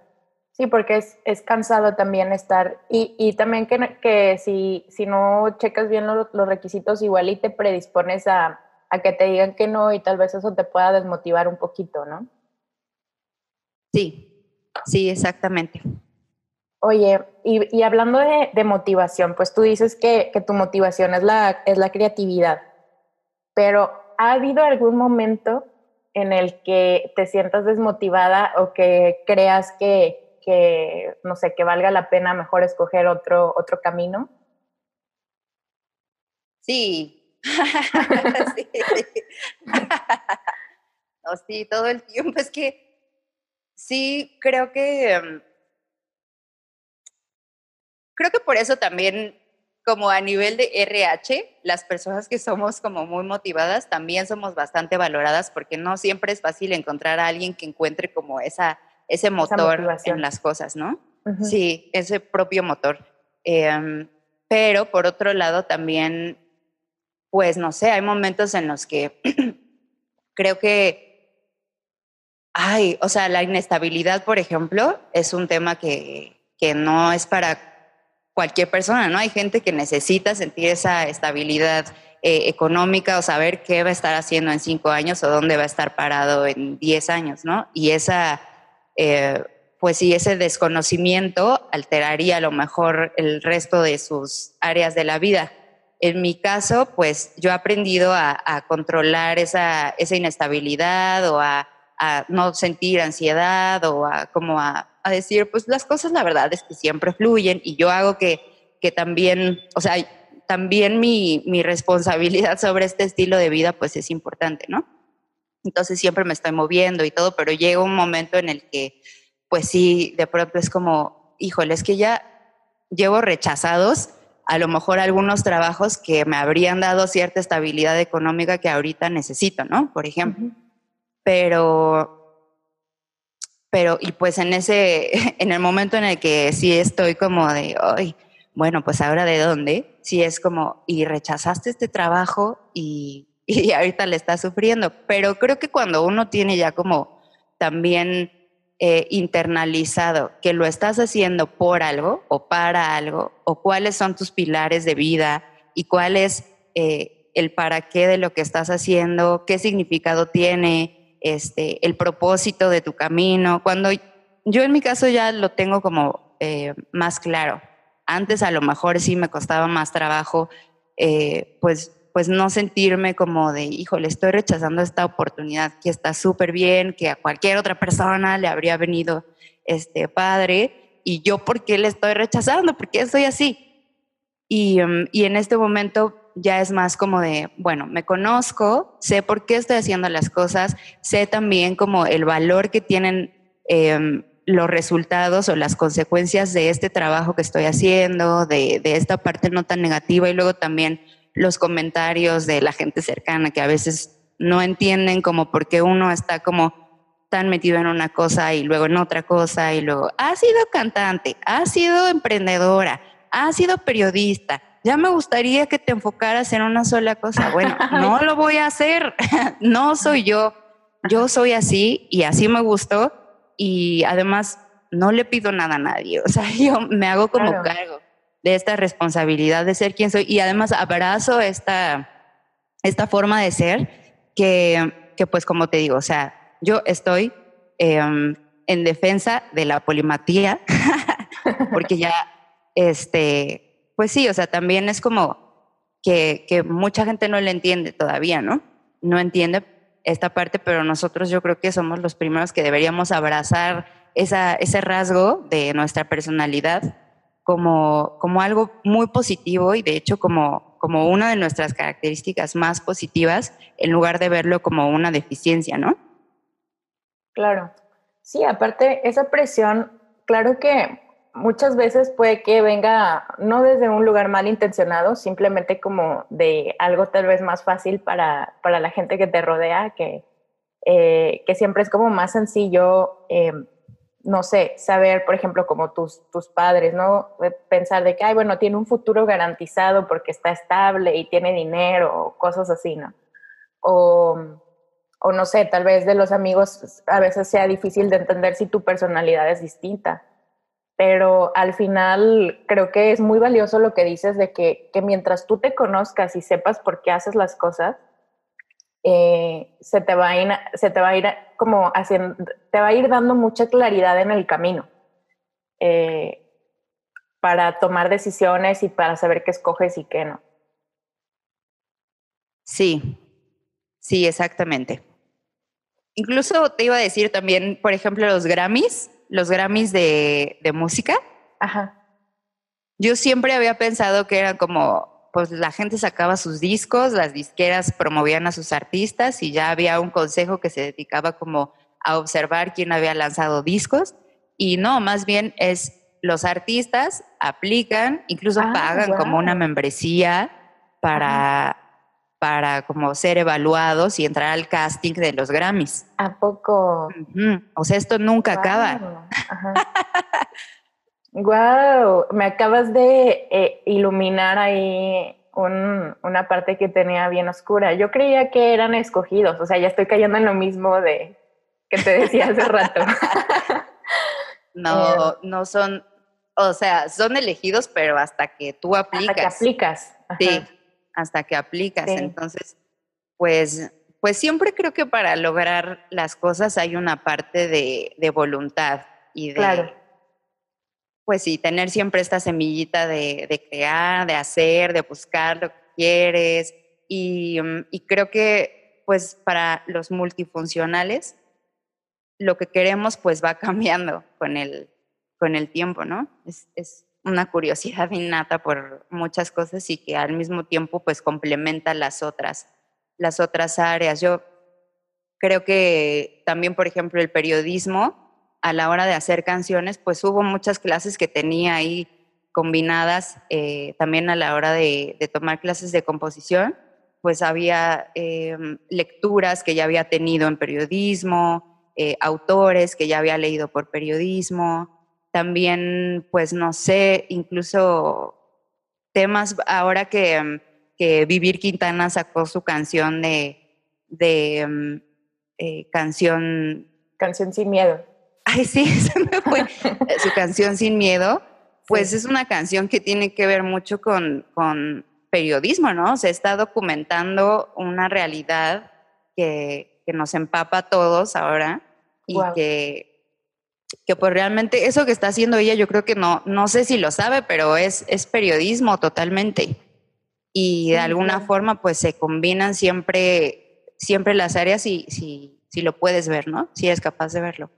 Sí, porque es, es cansado también estar y, y también que, que, si, si no checas bien los, los, requisitos, igual y te predispones a, a que te digan que no y tal vez eso te pueda desmotivar un poquito, ¿no? Sí, sí, exactamente. Oye, y, y hablando de, de, motivación, pues tú dices que, que tu motivación es la, es la creatividad, pero ¿ha habido algún momento en el que te sientas desmotivada o que creas que, que no sé, que valga la pena mejor escoger otro, otro camino? Sí. sí. sí, todo el tiempo. Es que sí, creo que... Mm, creo que por eso también como a nivel de RH, las personas que somos como muy motivadas también somos bastante valoradas porque no siempre es fácil encontrar a alguien que encuentre como esa, ese motor en las cosas, ¿no? Sí, ese propio motor. Em, pero por otro lado también, pues no sé, hay momentos en los que creo que, ay, o sea, la inestabilidad, por ejemplo, es un tema que, que no es para cualquier persona, ¿no? Hay gente que necesita sentir esa estabilidad eh, económica o saber qué va a estar haciendo en cinco años o dónde va a estar parado en diez años, ¿no? Y esa, eh, pues sí, ese desconocimiento alteraría a lo mejor el resto de sus áreas de la vida. En mi caso, pues yo he aprendido a, controlar esa, inestabilidad o a, no sentir ansiedad o a como a decir, pues las cosas la verdad es que siempre fluyen y yo hago que, que también, o sea, también mi, mi, responsabilidad sobre este estilo de vida pues es importante, ¿no? Entonces siempre me estoy moviendo y todo, pero llega un momento en el que, pues sí, de pronto es como, híjole, es que ya llevo rechazados a lo mejor algunos trabajos que me habrían dado cierta estabilidad económica que ahorita necesito, ¿no? Por ejemplo. Pero, pero, y pues en ese, en el momento en el que sí estoy como de, ay, bueno, pues ahora de dónde, sí es como, y rechazaste este trabajo y, y ahorita le estás sufriendo. Pero creo que cuando uno tiene ya como también eh, internalizado que lo estás haciendo por algo o para algo, o cuáles son tus pilares de vida y cuál es eh, el para qué de lo que estás haciendo, qué significado tiene, este, el propósito de tu camino. Cuando yo en mi caso ya lo tengo como eh, más claro. Antes a lo mejor sí me costaba más trabajo, pues pues no sentirme como de, híjole, estoy rechazando esta oportunidad que está súper bien, que a cualquier otra persona le habría venido este padre, y yo por qué le estoy rechazando, por qué soy así. Y, em, y, en este momento ya es más como de, bueno, me conozco, sé por qué estoy haciendo las cosas, sé también como el valor que tienen em, los resultados o las consecuencias de este trabajo que estoy haciendo, de, de esta parte no tan negativa y luego también los comentarios de la gente cercana que a veces no entienden como por qué uno está como tan metido en una cosa y luego en otra cosa y luego, ha sido cantante, ha sido emprendedora, ha sido periodista, ya me gustaría que te enfocaras en una sola cosa. Bueno, no lo voy a hacer, no soy yo, yo soy así y así me gustó y además no le pido nada a nadie, o sea, yo me hago como cargo de esta responsabilidad de ser quien soy y además abrazo esta, esta forma de ser que, que, pues como te digo, o sea, yo estoy em, en defensa de la polimatía porque ya, este, pues sí, o sea, también es como que, que mucha gente no le entiende todavía, ¿no? No entiende esta parte, pero nosotros yo creo que somos los primeros que deberíamos abrazar esa, ese rasgo de nuestra personalidad como, como algo muy positivo y de hecho como, como una de nuestras características más positivas en lugar de verlo como una deficiencia, ¿no? Claro. Sí, aparte esa presión, claro que muchas veces puede que venga no desde un lugar mal intencionado, simplemente como de algo tal vez más fácil para, para la gente que te rodea, que, eh, que siempre es como más sencillo eh, no sé, saber, por ejemplo, como tus, tus padres, ¿no? Pensar de que, ay, bueno, tiene un futuro garantizado porque está estable y tiene dinero o cosas así, ¿no? O, o no sé, tal vez de los amigos a veces sea difícil de entender si tu personalidad es distinta. Pero al final creo que es muy valioso lo que dices de que, que mientras tú te conozcas y sepas por qué haces las cosas, eh, se, te va a ir, se te va a ir como haciendo, te va a ir dando mucha claridad en el camino eh, para tomar decisiones y para saber qué escoges y qué no. Sí, sí, exactamente. Incluso te iba a decir también, por ejemplo, los Grammys, los Grammys de, de música. Ajá. Yo siempre había pensado que eran como pues la gente sacaba sus discos, las disqueras promovían a sus artistas y ya había un consejo que se dedicaba como a observar quién había lanzado discos y no, más bien es los artistas aplican, incluso ah, pagan como una membresía para, para como ser evaluados y entrar al casting de los Grammys. ¿A poco? O sea, esto nunca acaba. Wow, me acabas de eh, iluminar ahí una parte que tenía bien oscura. Yo creía que eran escogidos, o sea, ya estoy cayendo en lo mismo de que te decía hace rato. no, no son, o sea, son elegidos, pero hasta que tú aplicas. Hasta que aplicas. Sí, hasta que aplicas. Entonces, pues, pues siempre creo que para lograr las cosas hay una parte de, de voluntad y de, claro pues sí, tener siempre esta semillita de, crear, de hacer, de buscar lo que quieres. Mm, y, creo que pues para los multifuncionales, lo que queremos pues va cambiando con el, con el tiempo, ¿no? Es, una curiosidad innata por muchas cosas y que al mismo tiempo pues complementa las otras, las otras áreas. Yo creo que también, por ejemplo, el periodismo, a la hora de hacer canciones, pues hubo muchas clases que tenía ahí combinadas eh, también a la hora de, tomar clases de composición, pues había em, lecturas que ya había tenido en periodismo, eh, autores que ya había leído por periodismo, también, pues no sé, incluso temas ahora que, em, que Vivir Quintana sacó su canción de, de em, eh, canción... Canción sin miedo. Ay, sí, se me fue. su canción sin miedo pues es una canción que tiene que ver mucho con, periodismo, ¿no? Se está documentando una realidad que, nos empapa a todos ahora y que, que pues realmente eso que está haciendo ella yo creo que no, no sé si lo sabe, pero es, es periodismo totalmente. Y de alguna forma pues se combinan siempre, siempre las áreas y si, si lo puedes ver, ¿no? Si eres capaz de verlo.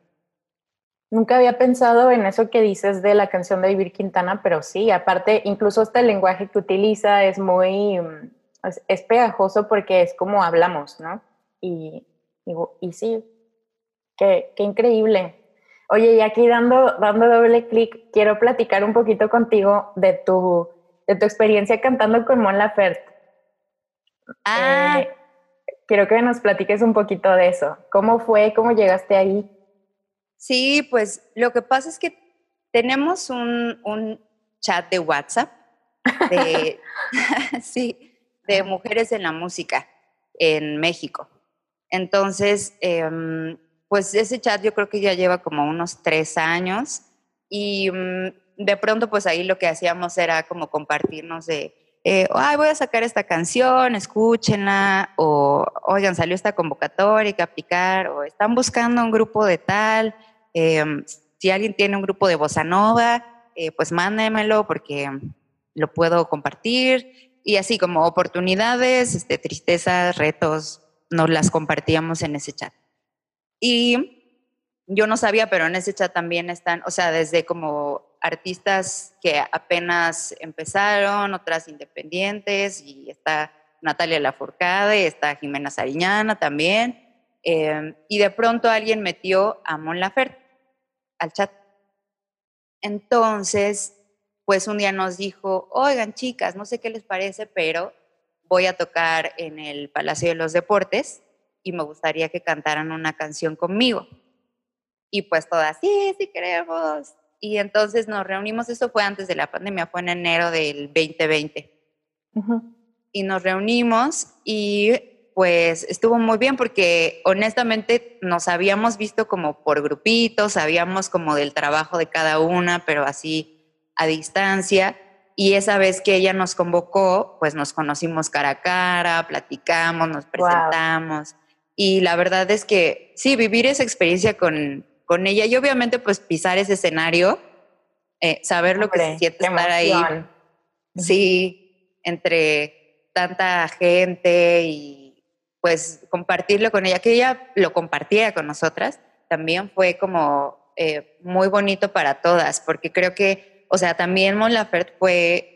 Nunca había pensado en eso que dices de la canción de Vivir Quintana, pero sí, aparte, incluso el lenguaje que utiliza es muy, mm, es, pegajoso porque es como hablamos, ¿no? Y, y, sí, qué, qué, increíble. Oye, y aquí dando, dando doble clic, quiero platicar un poquito contigo de tu, de tu experiencia cantando con Mon Laferte. Ah. Eh, quiero que nos platiques un poquito de eso. ¿Cómo fue? ¿Cómo llegaste ahí? Sí, pues lo que pasa es que tenemos un, chat de WhatsApp de, sí, de mujeres en la música en México. Entonces, em, pues ese chat yo creo que ya lleva como unos tres años y mm, de pronto pues ahí lo que hacíamos era como compartirnos de, eh, ay, voy a sacar esta canción, escúchenla, o oigan, salió esta convocatoria, hay que aplicar, o están buscando un grupo de tal, Em, si alguien tiene un grupo de bossa nova, eh, pues mándemelo porque lo puedo compartir. Y así como oportunidades, este, tristezas, retos, nos las compartíamos en ese chat. Y yo no sabía, pero en ese chat también están, o sea, desde como artistas que apenas empezaron, otras independientes, y está Natalia Lafourcade, está Jimena Sariñana también. Em, y de pronto alguien metió a Mon Laferte al chat. Entonces, pues un día nos dijo, oigan chicas, no sé qué les parece, pero voy a tocar en el Palacio de los Deportes y me gustaría que cantaran una canción conmigo. Y pues todas, sí, sí queremos. Y entonces nos reunimos, eso fue antes de la pandemia, fue en enero del 2020. Y nos reunimos y pues estuvo muy bien porque honestamente nos habíamos visto como por grupitos, sabíamos como del trabajo de cada una, pero así a distancia. Y esa vez que ella nos convocó, pues nos conocimos cara a cara, platicamos, nos presentamos. Y la verdad es que sí, vivir esa experiencia con, con ella y obviamente pues pisar ese escenario, eh, saber lo que se siente estar ahí. Sí, entre tanta gente y pues compartirlo con ella, que ella lo compartiera con nosotras, también fue como eh, muy bonito para todas, porque creo que, o sea, también Mon Laferte fue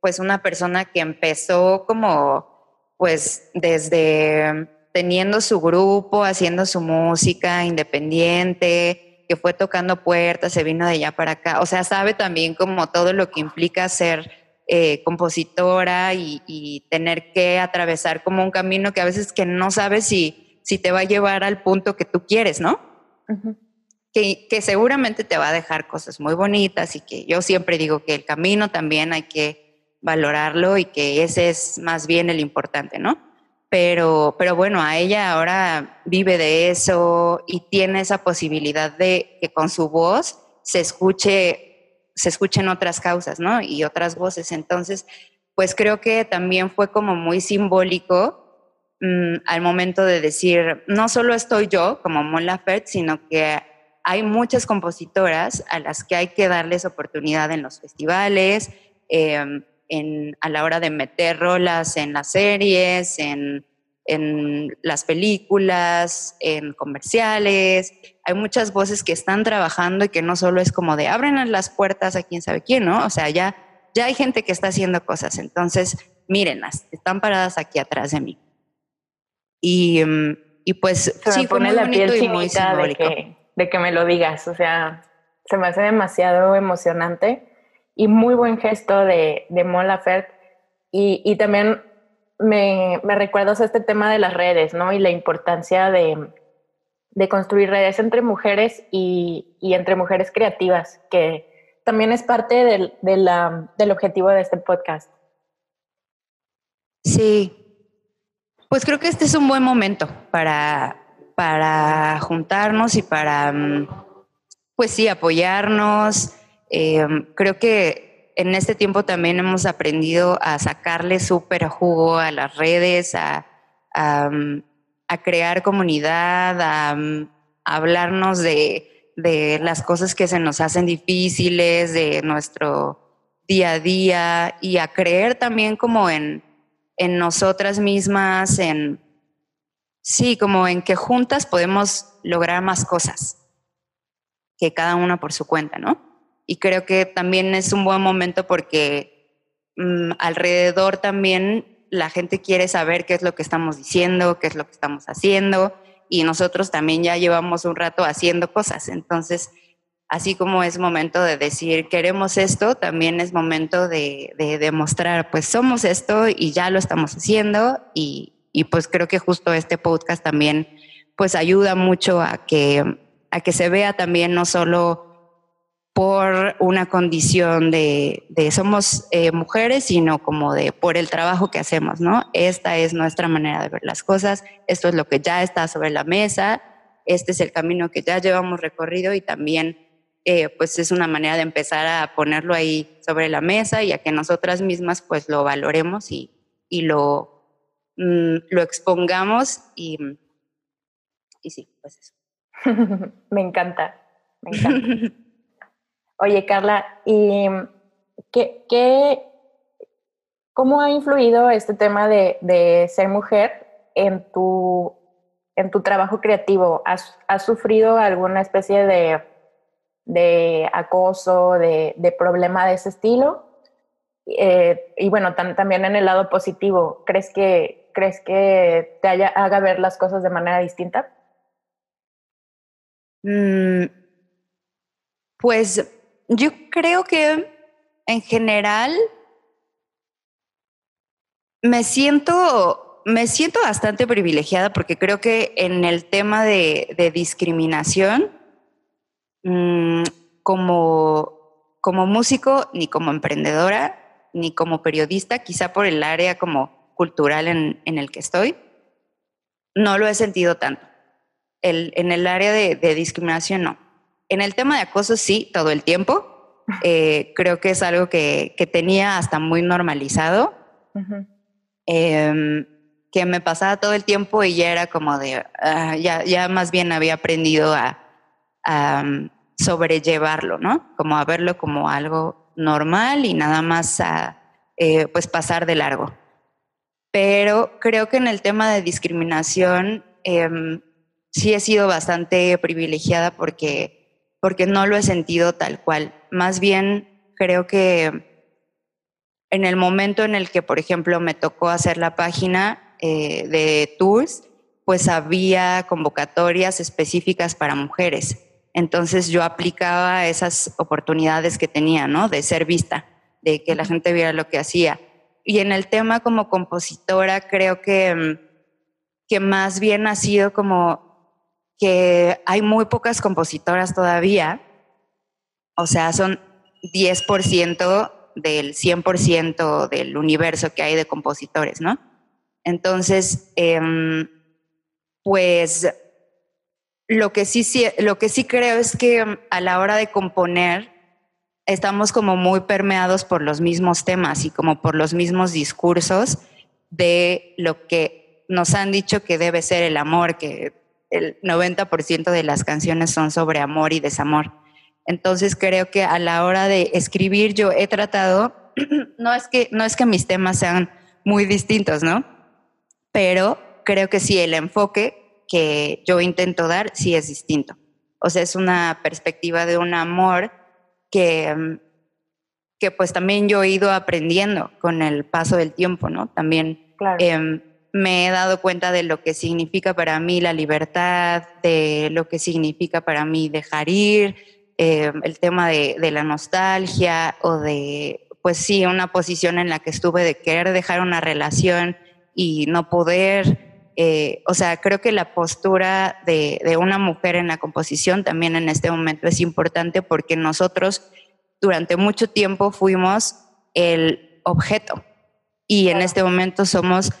pues una persona que empezó como pues desde teniendo su grupo, haciendo su música independiente, que fue tocando puertas, se vino de allá para acá, o sea, sabe también como todo lo que implica ser eh, compositora y, tener que atravesar como un camino que a veces que no sabes si, si te va a llevar al punto que tú quieres, ¿no? que, que, seguramente te va a dejar cosas muy bonitas y que yo siempre digo que el camino también hay que valorarlo y que ese es más bien el importante, ¿no? Pero, pero bueno, a ella ahora vive de eso y tiene esa posibilidad de que con su voz se escuche se escuchen otras causas, ¿no? Y otras voces. Entonces, pues creo que también fue como muy simbólico mm, al momento de decir, no solo estoy yo como Mon Laferte, sino que hay muchas compositoras a las que hay que darles oportunidad en los festivales, em, en, a la hora de meter rolas en las series, en en las películas, en comerciales. Hay muchas voces que están trabajando y que no solo es como de abren las puertas a quién sabe quién, ¿no? O sea, ya, ya hay gente que está haciendo cosas. Entonces, mírenlas, están paradas aquí atrás de mí. Y, mm, y pues se me pone la piel chinita de que, de que me lo digas, o sea, se me hace demasiado emocionante y muy buen gesto de, de Mola Fert y, y también me, me recuerdas este tema de las redes, ¿no? Y la importancia de, de construir redes entre mujeres y, y, entre mujeres creativas, que también es parte del, de la, del objetivo de este podcast. Sí, pues creo que este es un buen momento para, para juntarnos y para, mm, pues sí, apoyarnos. Eh, creo que en este tiempo también hemos aprendido a sacarle súper jugo a las redes, a, crear comunidad, a, hablarnos de, de, las cosas que se nos hacen difíciles, de nuestro día a día y a creer también como en, en nosotras mismas, en, sí, como en que juntas podemos lograr más cosas que cada una por su cuenta, ¿no? Y creo que también es un buen momento porque mm, alrededor también la gente quiere saber qué es lo que estamos diciendo, qué es lo que estamos haciendo y nosotros también ya llevamos un rato haciendo cosas. Entonces, así como es momento de decir queremos esto, también es momento de, demostrar pues somos esto y ya lo estamos haciendo y, y, pues creo que justo este podcast también pues ayuda mucho a que, a que se vea también no solo por una condición de, somos eh, mujeres, sino como de por el trabajo que hacemos, ¿no? Esta es nuestra manera de ver las cosas, esto es lo que ya está sobre la mesa, este es el camino que ya llevamos recorrido y también eh, pues es una manera de empezar a ponerlo ahí sobre la mesa y a que nosotras mismas pues lo valoremos y, y lo, mm, lo expongamos y, y sí, pues eso. me encanta, me encanta. Oye, Carla, ¿y qué, qué, cómo ha influido este tema de, ser mujer en tu, en tu trabajo creativo? ¿Has, has sufrido alguna especie de, de acoso, de, de, problema de ese estilo? Eh, y bueno, también en el lado positivo, ¿crees que, ¿crees que te haga ver las cosas de manera distinta? Mm, pues yo creo que en general me siento, me siento bastante privilegiada porque creo que en el tema de, discriminación, mm, como, como músico, ni como emprendedora, ni como periodista, quizá por el área como cultural en, el que estoy, no lo he sentido tanto. en el área de discriminación no. En el tema de acoso sí, todo el tiempo. Eh, creo que es algo que, que, tenía hasta muy normalizado. Em, que me pasaba todo el tiempo y ya era como de, ah, ya, ya más bien había aprendido a, mm, sobrellevarlo, ¿no? Como a verlo como algo normal y nada más a eh, pues pasar de largo. Pero creo que en el tema de discriminación em, sí he sido bastante privilegiada porque porque no lo he sentido tal cual. Más bien creo que en el momento en el que, por ejemplo, me tocó hacer la página eh, de tours, pues había convocatorias específicas para mujeres. Entonces yo aplicaba esas oportunidades que tenía, ¿no? De ser vista, de que la gente viera lo que hacía. Y en el tema como compositora, creo que, que más bien ha sido como que hay muy pocas compositoras todavía, o sea, son 10% del 100% del universo que hay de compositores, ¿no? Entonces, em, pues lo que, sí, lo que sí creo es que a la hora de componer estamos como muy permeados por los mismos temas y como por los mismos discursos de lo que nos han dicho que debe ser el amor, que el 90% de las canciones son sobre amor y desamor. Entonces creo que a la hora de escribir yo he tratado, no es que, no es que mis temas sean muy distintos, ¿no? Pero creo que sí, el enfoque que yo intento dar sí es distinto. O sea, es una perspectiva de un amor que, que pues también yo he ido aprendiendo con el paso del tiempo, ¿no? También em, me he dado cuenta de lo que significa para mí la libertad, de lo que significa para mí dejar ir, eh, el tema de, de, la nostalgia o de, pues sí, una posición en la que estuve de querer dejar una relación y no poder. Eh, o sea, creo que la postura de, de una mujer en la composición también en este momento es importante porque nosotros durante mucho tiempo fuimos el objeto y en este momento somos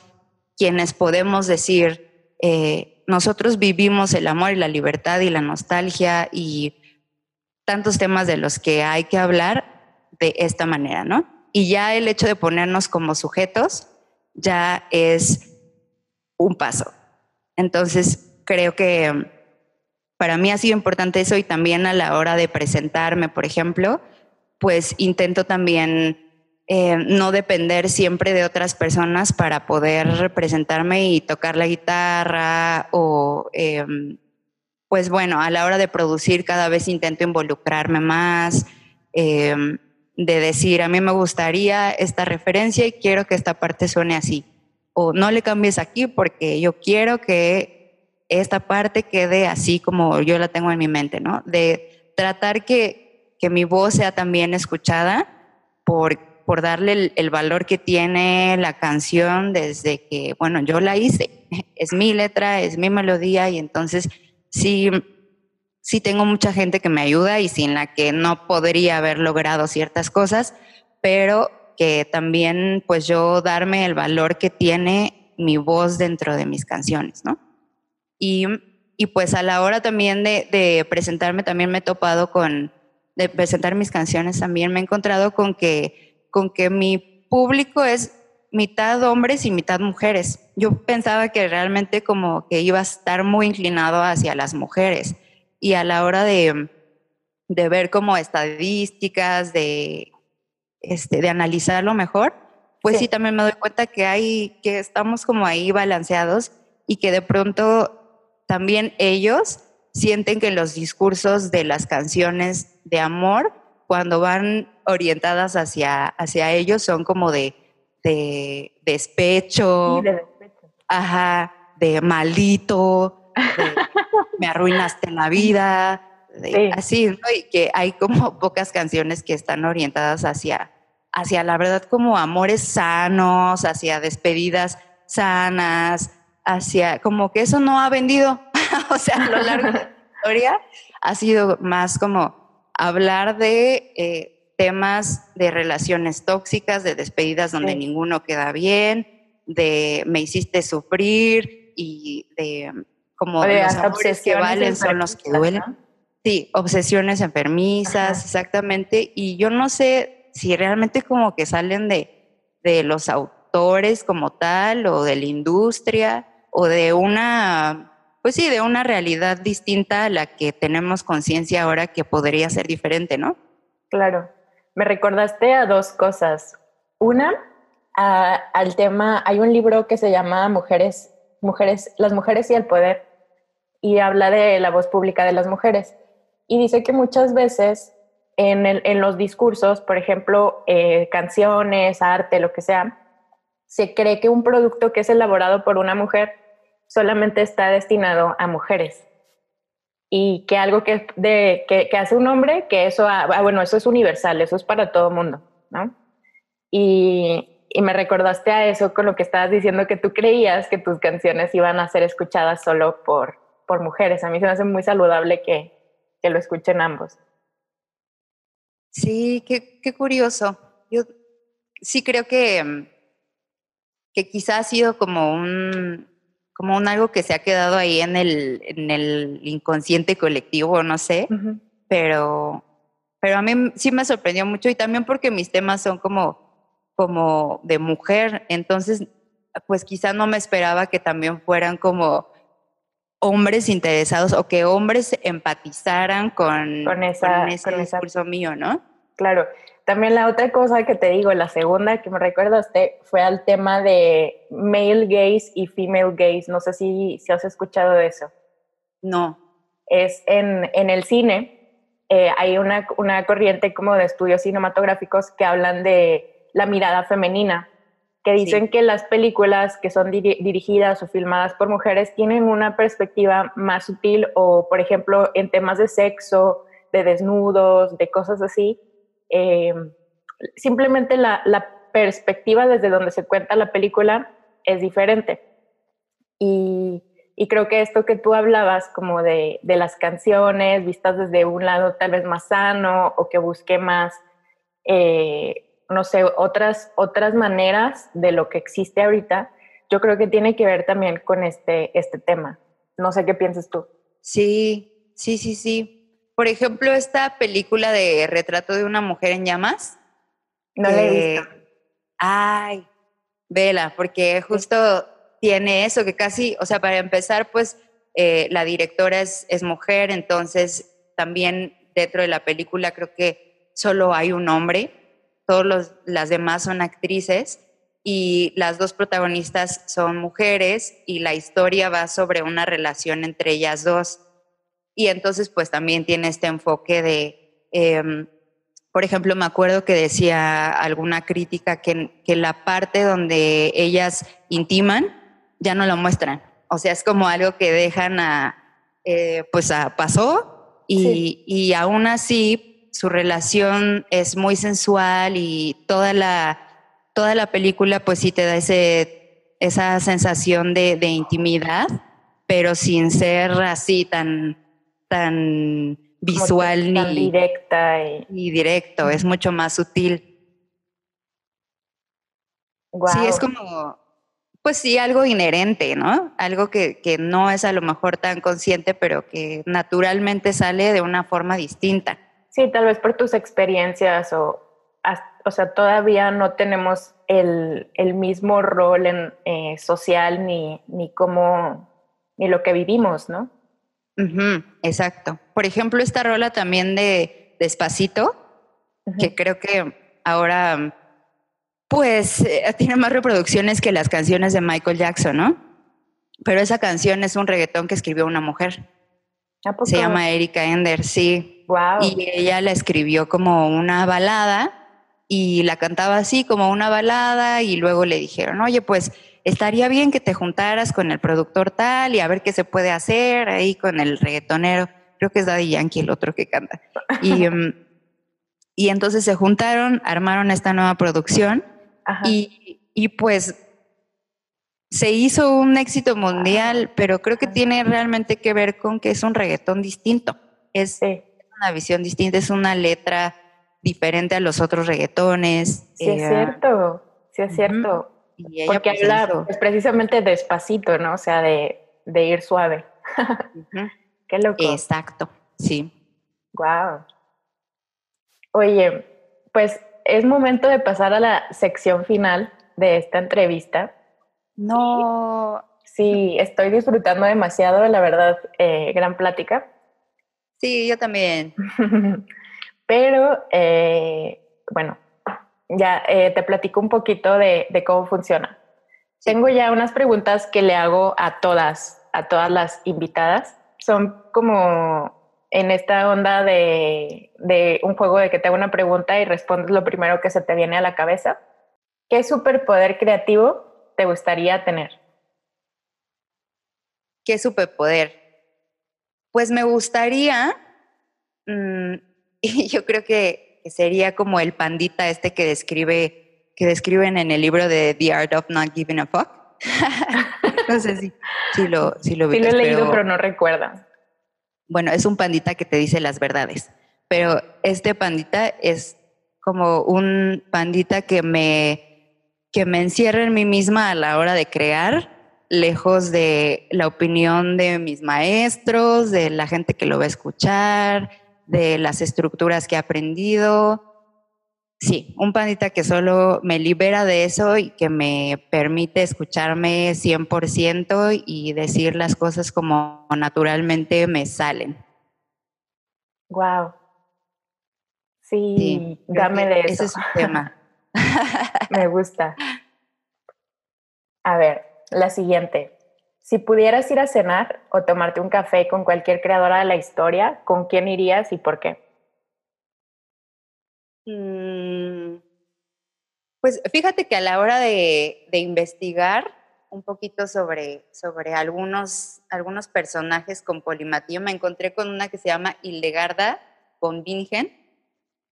quienes podemos decir, eh, nosotros vivimos el amor y la libertad y la nostalgia y tantos temas de los que hay que hablar de esta manera, ¿no? Y ya el hecho de ponernos como sujetos ya es un paso. Entonces, creo que para mí ha sido importante eso y también a la hora de presentarme, por ejemplo, pues intento también eh, no depender siempre de otras personas para poder representarme y tocar la guitarra o, em, pues bueno, a la hora de producir cada vez intento involucrarme más, em, de decir, a mí me gustaría esta referencia y quiero que esta parte suene así. O no le cambies aquí porque yo quiero que esta parte quede así como yo la tengo en mi mente, ¿no? De tratar que, que mi voz sea también escuchada por por darle el, valor que tiene la canción desde que, bueno, yo la hice. Es mi letra, es mi melodía y entonces sí, sí tengo mucha gente que me ayuda y sin la que no podría haber logrado ciertas cosas, pero que también pues yo darme el valor que tiene mi voz dentro de mis canciones, ¿no? Y, y pues a la hora también de, de presentarme también me he topado con, de presentar mis canciones también me he encontrado con que con que mi público es mitad hombres y mitad mujeres. Yo pensaba que realmente como que iba a estar muy inclinado hacia las mujeres y a la hora de, de ver como estadísticas, de, este, de analizarlo mejor, pues sí. sí. también me doy cuenta que hay, que estamos como ahí balanceados y que de pronto también ellos sienten que los discursos de las canciones de amor cuando van orientadas hacia, hacia ellos son como de, de despecho, de despecho. Ajá, de maldito, me arruinaste la vida, así, ¿no? Y que hay como pocas canciones que están orientadas hacia, hacia la verdad como amores sanos, hacia despedidas sanas, hacia como que eso no ha vendido, o sea, a lo largo de la historia ha sido más como hablar de eh, temas de relaciones tóxicas, de despedidas donde ninguno queda bien, de me hiciste sufrir y de como los amores que valen son los que duelen. Sí, obsesiones enfermizas, exactamente. Y yo no sé si realmente como que salen de, de los autores como tal o de la industria o de una pues sí, de una realidad distinta a la que tenemos conciencia ahora que podría ser diferente, ¿no? Claro. Me recordaste a dos cosas. Una, al tema, hay un libro que se llama Mujeres, Mujeres, las mujeres y el poder, y habla de la voz pública de las mujeres. Y dice que muchas veces en, los discursos, por ejemplo, eh, canciones, arte, lo que sea, se cree que un producto que es elaborado por una mujer solamente está destinado a mujeres. Y que algo que, de, que, hace un hombre, que eso, ah, ah, bueno, eso es universal, eso es para todo mundo, ¿no? Y, y, me recordaste a eso con lo que estabas diciendo, que tú creías que tus canciones iban a ser escuchadas solo por, por mujeres. A mí se me hace muy saludable que, que lo escuchen ambos. Sí, qué, qué curioso. Yo sí creo que, que quizás ha sido como un, como un algo que se ha quedado ahí en el, en el inconsciente colectivo, no sé, pero, pero a mí sí me sorprendió mucho y también porque mis temas son como, como de mujer, entonces pues quizá no me esperaba que también fueran como hombres interesados o que hombres empatizaran con, con, esa, ese discurso mío, ¿no? Claro, también la otra cosa que te digo, la segunda que me recordaste, fue al tema de male gaze y female gaze. No sé si, si has escuchado de eso. No. Es en, en el cine, eh, hay una, una corriente como de estudios cinematográficos que hablan de la mirada femenina que dicen que las películas que son dirigidas o filmadas por mujeres tienen una perspectiva más sutil o, por ejemplo, en temas de sexo, de desnudos, de cosas así. Eh, simplemente la, la, perspectiva desde donde se cuenta la película es diferente. Y, y creo que esto que tú hablabas como de, de, las canciones vistas desde un lado tal vez más sano o que busque más eh, no sé, otras, otras maneras de lo que existe ahorita, yo creo que tiene que ver también con este, este tema. No sé qué piensas tú. Sí, sí, sí, sí. Por ejemplo, esta película de Retrato de una mujer en llamas. No la he visto. Ay, vela, porque justo tiene eso, que casi, o sea, para empezar, pues eh, la directora es, es mujer, entonces también dentro de la película creo que solo hay un hombre todas las demás son actrices y las dos protagonistas son mujeres y la historia va sobre una relación entre ellas dos. Y entonces pues también tiene este enfoque de, em, por ejemplo, me acuerdo que decía alguna crítica que, que la parte donde ellas intiman ya no la muestran. O sea, es como algo que dejan a, eh, pues a, pasó y, y aún así su relación es muy sensual y toda la, toda la película pues sí te da ese, esa sensación de, intimidad, pero sin ser así tan, tan visual ni directa y... directo, es mucho más sutil. Sí, es como, pues sí, algo inherente, ¿no? Algo que, que, no es a lo mejor tan consciente, pero que naturalmente sale de una forma distinta. Sí, tal vez por tus experiencias o, o sea, todavía no tenemos el, el mismo rol en, eh, social ni, ni cómo, ni lo que vivimos, ¿no? Exacto. Por ejemplo, esta rola también de Despacito, que creo que ahora, pues, eh, tiene más reproducciones que las canciones de Michael Jackson, ¿no? Pero esa canción es un reggaetón que escribió una mujer. Se llama Erika Ender, sí. Y ella la escribió como una balada y la cantaba así como una balada y luego le dijeron, oye, pues estaría bien que te juntaras con el productor tal y a ver qué se puede hacer ahí con el reggaetonero. Creo que es Daddy Yankee el otro que canta. Y, em, y entonces se juntaron, armaron esta nueva producción y, y, pues se hizo un éxito mundial, pero creo que tiene realmente que ver con que es un reggaetón distinto. Es, una visión distinta, es una letra diferente a los otros reggaetones. Sí, es eh, cierto, sí es cierto. Porque pues, habla es precisamente despacito, ¿no? O sea, de, ir suave. Qué loco. Exacto, sí. Wow. Oye, pues es momento de pasar a la sección final de esta entrevista. No. Sí, estoy disfrutando demasiado, la verdad, eh, gran plática. Sí, yo también. Pero, eh, bueno, ya eh, te platico un poquito de, cómo funciona. Tengo ya unas preguntas que le hago a todas, a todas las invitadas. Son como en esta onda de, de un juego de que te hago una pregunta y respondes lo primero que se te viene a la cabeza. ¿Qué superpoder creativo te gustaría tener? ¿Qué superpoder? Pues me gustaría, mm, y yo creo que sería como el pandita este que describe, que describen en el libro de The Art of Not Giving a Fuck. no sé si, si lo, si lo Sí lo he leído, pero, no recuerda. Bueno, es un pandita que te dice las verdades, pero este pandita es como un pandita que me, que me encierra en mí misma a la hora de crear lejos de la opinión de mis maestros, de la gente que lo va a escuchar, de las estructuras que he aprendido. Sí, un pandita que solo me libera de eso y que me permite escucharme 100% y decir las cosas como naturalmente me salen. Wow. Sí, dame de eso. Ese es un tema. me gusta. A ver, la siguiente. Si pudieras ir a cenar o tomarte un café con cualquier creadora de la historia, ¿con quién irías y por qué? Mm, Pues fíjate que a la hora de, investigar un poquito sobre, sobre algunos, algunos personajes con polimatía, me encontré con una que se llama Hildegarda von Bingen,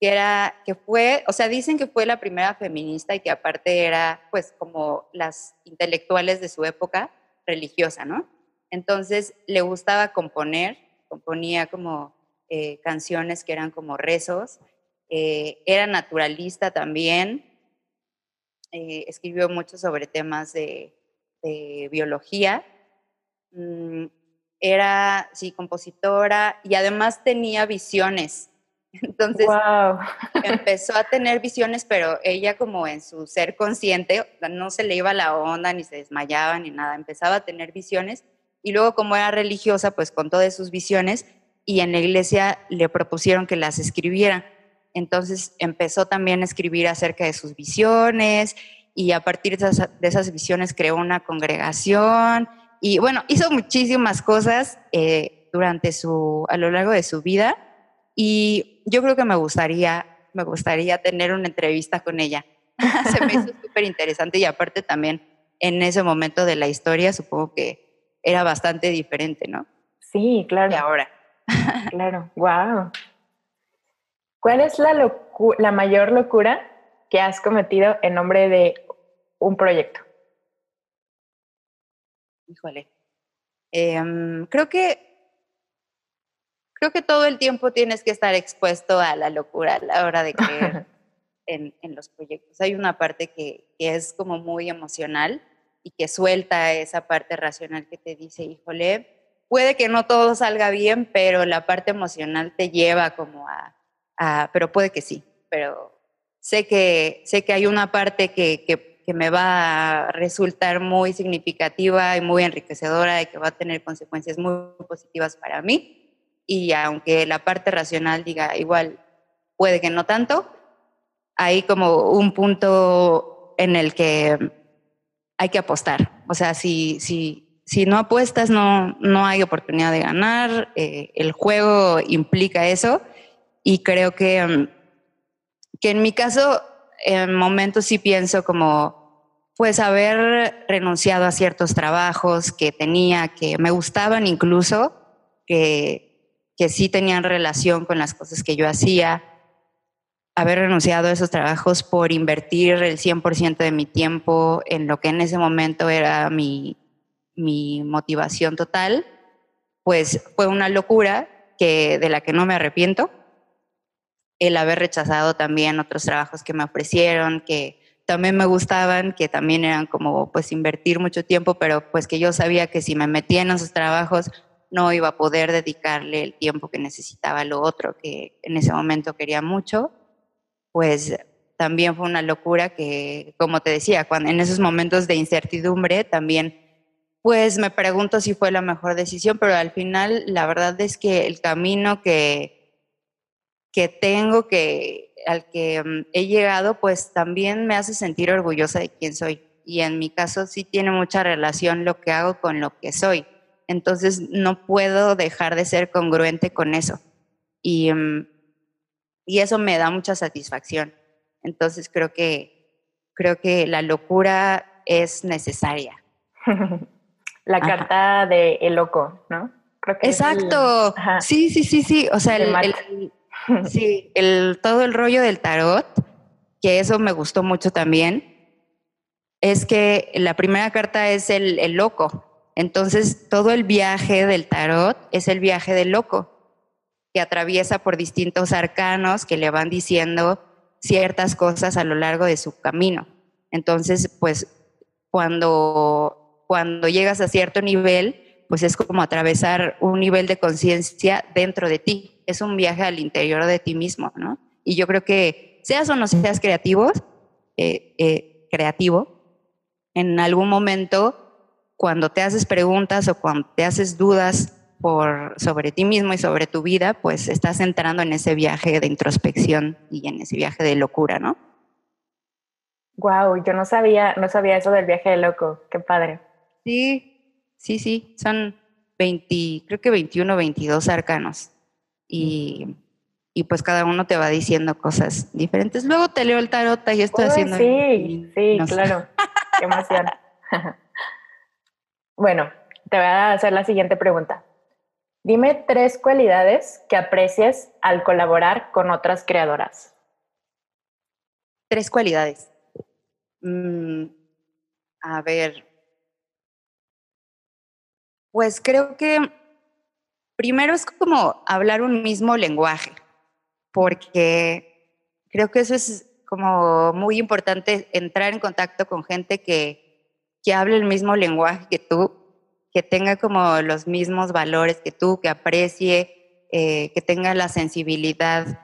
que era, que fue, o sea, dicen que fue la primera feminista y que aparte era, pues, como las intelectuales de su época religiosa, ¿no? Entonces, le gustaba componer, componía como eh, canciones que eran como rezos, eh, era naturalista también, eh, escribió mucho sobre temas de, biología, mm, era, sí, compositora y además tenía visiones. Entonces empezó a tener visiones, pero ella como en su ser consciente, no se le iba la onda, ni se desmayaba, ni nada, empezaba a tener visiones. Y luego como era religiosa, pues con todas sus visiones, y en la iglesia le propusieron que las escribiera. Entonces empezó también a escribir acerca de sus visiones y a partir de esas, visiones creó una congregación y bueno, hizo muchísimas cosas eh, durante su, a lo largo de su vida y yo creo que me gustaría, me gustaría tener una entrevista con ella. Se me hizo súper interesante y aparte también en ese momento de la historia supongo que era bastante diferente, ¿no? Sí, claro. Y ahora. claro, wow. ¿Cuál es la, la mayor locura que has cometido en nombre de un proyecto? Híjole. Em, creo que creo que todo el tiempo tienes que estar expuesto a la locura a la hora de creer en, los proyectos. Hay una parte que, que, es como muy emocional y que suelta esa parte racional que te dice, híjole, puede que no todo salga bien, pero la parte emocional te lleva como a, pero puede que sí, pero sé que, sé que hay una parte que, que, me va a resultar muy significativa y muy enriquecedora y que va a tener consecuencias muy positivas para mí. Y aunque la parte racional diga igual, puede que no tanto, hay como un punto en el que hay que apostar. O sea, si, si, si no apuestas, no, no hay oportunidad de ganar. Eh, el juego implica eso y creo que, que en mi caso, en momentos sí pienso como, pues haber renunciado a ciertos trabajos que tenía, que me gustaban incluso, que, que sí tenían relación con las cosas que yo hacía, haber renunciado a esos trabajos por invertir el 100% de mi tiempo en lo que en ese momento era mi, mi motivación total, pues fue una locura que, de la que no me arrepiento. El haber rechazado también otros trabajos que me ofrecieron, que también me gustaban, que también eran como pues invertir mucho tiempo, pero pues que yo sabía que si me metía en esos trabajos no iba a poder dedicarle el tiempo que necesitaba a lo otro, que en ese momento quería mucho, pues también fue una locura que, como te decía, cuando, en esos momentos de incertidumbre también, pues me pregunto si fue la mejor decisión, pero al final la verdad es que el camino que, que tengo, que al que mm, he llegado, pues también me hace sentir orgullosa de quién soy. Y en mi caso sí tiene mucha relación lo que hago con lo que soy. Entonces no puedo dejar de ser congruente con eso. Y, mm, y eso me da mucha satisfacción. Entonces creo que, creo que la locura es necesaria. la carta de el loco, ¿no? Exacto. sí, sí, sí, sí. O sea, el, todo el rollo del tarot, que eso me gustó mucho también, es que la primera carta es el, el loco. Entonces, todo el viaje del tarot es el viaje del loco, que atraviesa por distintos arcanos que le van diciendo ciertas cosas a lo largo de su camino. Entonces, pues, cuando, cuando llegas a cierto nivel, pues es como atravesar un nivel de conciencia dentro de ti es un viaje al interior de ti mismo, ¿no? Y yo creo que seas o no seas creativos, eh, eh, creativo, en algún momento, cuando te haces preguntas o cuando te haces dudas por, sobre ti mismo y sobre tu vida, pues estás entrando en ese viaje de introspección y en ese viaje de locura, ¿no? Wow, yo no sabía, no sabía eso del viaje de loco, qué padre. Sí, sí, sí, son 20, creo que 21 22 arcanos. Y, y pues cada uno te va diciendo cosas diferentes. Luego te leo el tarot y estoy haciendo... Sí, sí, claro. Qué emoción. bueno, te voy a hacer la siguiente pregunta. Dime tres cualidades que aprecies al colaborar con otras creadoras. Tres cualidades. Mm, a ver. Pues creo que primero es como hablar un mismo lenguaje porque creo que eso es como muy importante, entrar en contacto con gente que, que hable el mismo lenguaje que tú, que tenga como los mismos valores que tú, que aprecie, eh, que tenga la sensibilidad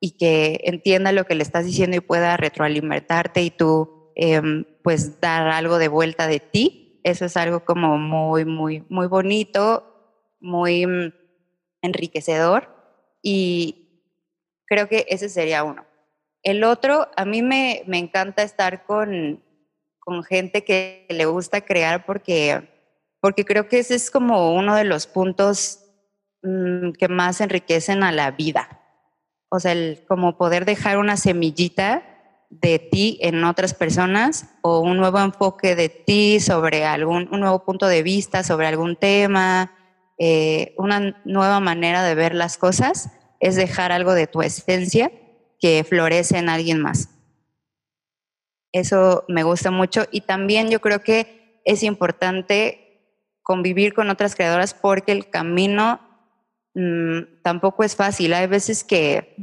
y que entienda lo que le estás diciendo y pueda retroalimentarte y tú em, pues dar algo de vuelta de ti. Eso es algo como muy, muy, muy bonito, muy mm, enriquecedor y, Creo que ese sería uno. El otro, a mí me, me encanta estar con, con, gente que le gusta crear porque, porque creo que ese es como uno de los puntos mm, que más enriquecen a la vida. O sea, como poder dejar una semillita de ti en otras personas o un nuevo enfoque de ti sobre algún, un nuevo punto de vista sobre algún tema, eh, una nueva manera de ver las cosas es dejar algo de tu esencia que florece en alguien más. Eso me gusta mucho y también yo creo que es importante convivir con otras creadoras porque el camino mm, tampoco es fácil. Hay veces que,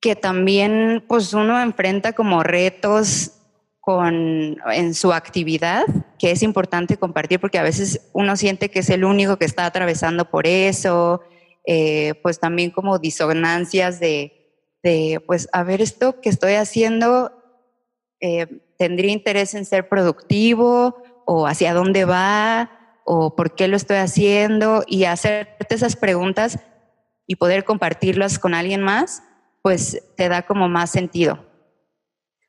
que también pues uno enfrenta como retos con, en su actividad, que es importante compartir porque a veces uno siente que es el único que está atravesando por eso, eh, pues también como disonancias de, de, pues, a ver, esto que estoy haciendo, eh, ¿tendría interés en ser productivo? ¿O hacia dónde va? ¿O por qué lo estoy haciendo? Y hacerte esas preguntas y poder compartirlas con alguien más, pues te da como más sentido.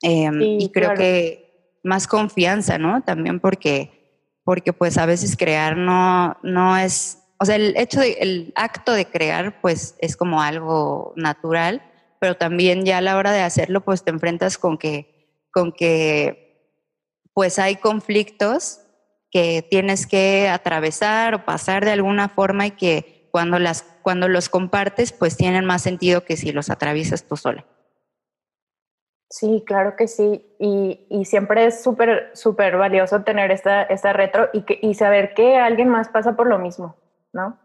Em, y creo que más confianza, ¿no? También porque, porque pues a veces crear no, no es o sea, el hecho de, el acto de crear, pues es como algo natural, pero también ya a la hora de hacerlo, pues te enfrentas con que, con que, pues hay conflictos que tienes que atravesar o pasar de alguna forma y que cuando las, cuando los compartes, pues tienen más sentido que si los atraviesas tú sola. Sí, claro que sí. Y, y siempre es súper, súper valioso tener esta, esta retro y, que, y saber que alguien más pasa por lo mismo. ¿no?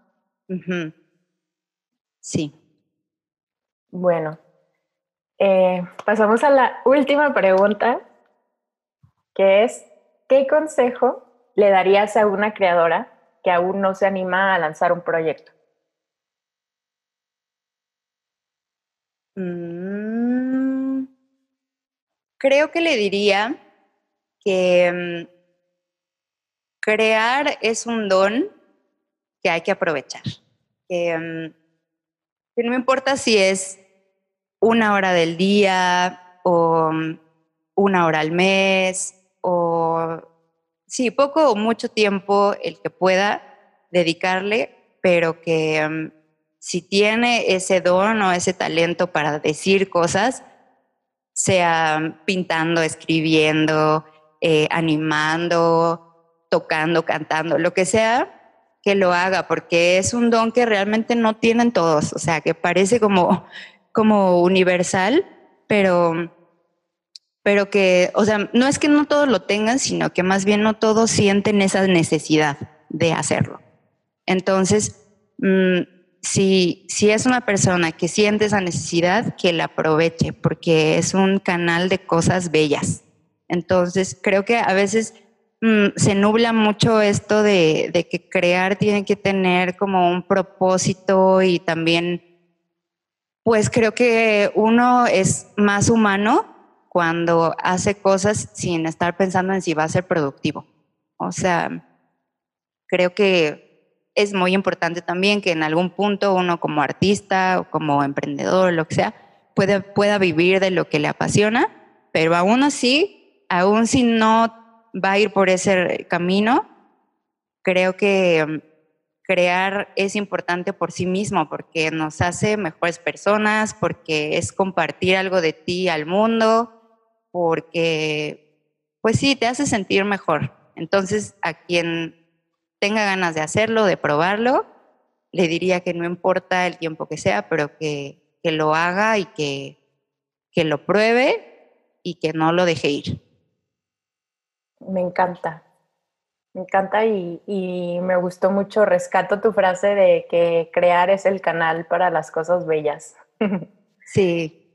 Sí. Bueno, eh, pasamos a la última pregunta, que es, ¿qué consejo le darías a una creadora que aún no se anima a lanzar un proyecto? Mm, creo que le diría que mm, crear es un don que hay que aprovechar. Mm, que, no importa si es una hora del día o mm, una hora al mes o sí, poco o mucho tiempo el que pueda dedicarle, pero que mm, si tiene ese don o ese talento para decir cosas, sea pintando, escribiendo, eh, animando, tocando, cantando, lo que sea, que lo haga, porque es un don que realmente no tienen todos, o sea, que parece como, como universal, pero, pero que, o sea, no es que no todos lo tengan, sino que más bien no todos sienten esa necesidad de hacerlo. Entonces, mm, si, si es una persona que siente esa necesidad, que la aproveche, porque es un canal de cosas bellas. Entonces, creo que a veces Mm, se nubla mucho esto de, que crear tiene que tener como un propósito y también, pues creo que uno es más humano cuando hace cosas sin estar pensando en si va a ser productivo. O sea, creo que es muy importante también que en algún punto uno como artista o como emprendedor, lo que sea, pueda, pueda vivir de lo que le apasiona, pero aún así, aún si no va a ir por ese camino, creo que, crear es importante por sí mismo, porque nos hace mejores personas, porque es compartir algo de ti al mundo, porque, pues sí, te hace sentir mejor. Entonces, a quien tenga ganas de hacerlo, de probarlo, le diría que no importa el tiempo que sea, pero que, que lo haga y que, que lo pruebe y que no lo deje ir. Me encanta, me encanta y, y, me gustó mucho. Rescato tu frase de que crear es el canal para las cosas bellas. Sí,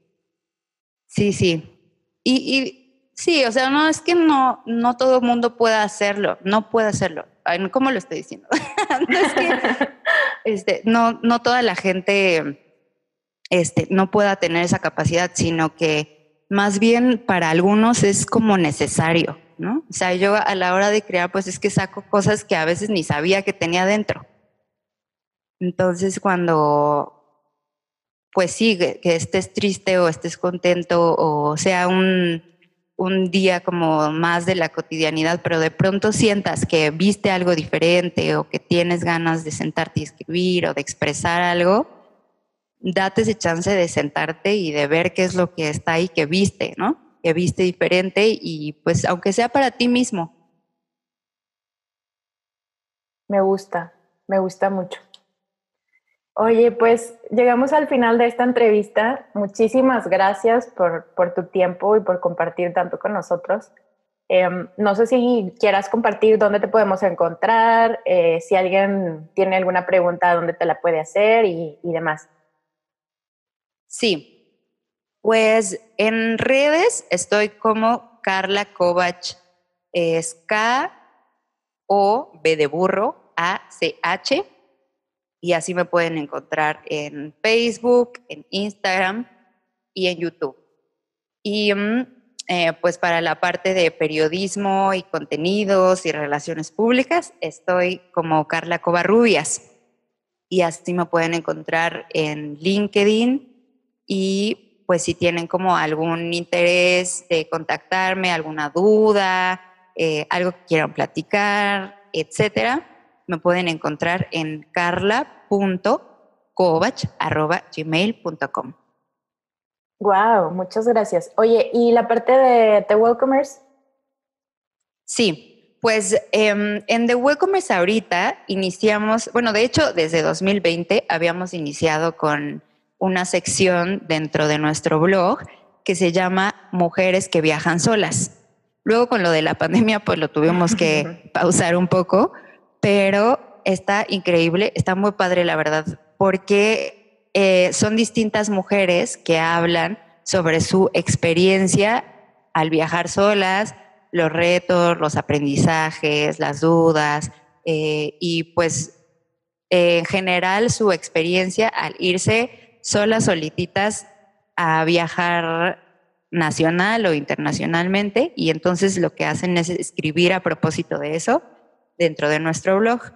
sí, sí. Y, y sí, o sea, no es que no, no todo el mundo pueda hacerlo, no puede hacerlo. ¿Cómo lo estoy diciendo? no es que este, no, no toda la gente este, no pueda tener esa capacidad, sino que más bien para algunos es como necesario. ¿No? O sea, yo a la hora de crear, pues es que saco cosas que a veces ni sabía que tenía dentro. Entonces, cuando, pues sí, que, estés triste o estés contento o sea un, un día como más de la cotidianidad, pero de pronto sientas que viste algo diferente o que tienes ganas de sentarte y escribir o de expresar algo, date ese chance de sentarte y de ver qué es lo que está ahí que viste, ¿no? Que viste diferente y pues aunque sea para ti mismo. Me gusta, me gusta mucho. Oye, pues llegamos al final de esta entrevista. Muchísimas gracias por, por tu tiempo y por compartir tanto con nosotros. Em, no sé si quieras compartir dónde te podemos encontrar, eh, si alguien tiene alguna pregunta, dónde te la puede hacer y, y demás. Sí, pues en redes estoy como Carla Kovach, es K O B de burro A C H y así me pueden encontrar en Facebook, en Instagram y en YouTube. Y mm, eh, pues para la parte de periodismo y contenidos y relaciones públicas estoy como Carla Covarrubias y así me pueden encontrar en LinkedIn y pues si tienen como algún interés de contactarme, alguna duda, eh, algo que quieran platicar, etcétera, me pueden encontrar en carla.covach.gmail.com. Wow, muchas gracias. Oye, ¿y la parte de The Welcomers? Sí, pues em, en The Welcomers ahorita iniciamos, bueno, de hecho desde 2020 habíamos iniciado con una sección dentro de nuestro blog que se llama Mujeres que viajan solas. Luego con lo de la pandemia pues lo tuvimos que pausar un poco, pero está increíble, está muy padre la verdad, porque eh, son distintas mujeres que hablan sobre su experiencia al viajar solas, los retos, los aprendizajes, las dudas eh, y pues en general su experiencia al irse solas, solititas, a viajar nacional o internacionalmente y entonces lo que hacen es escribir a propósito de eso dentro de nuestro blog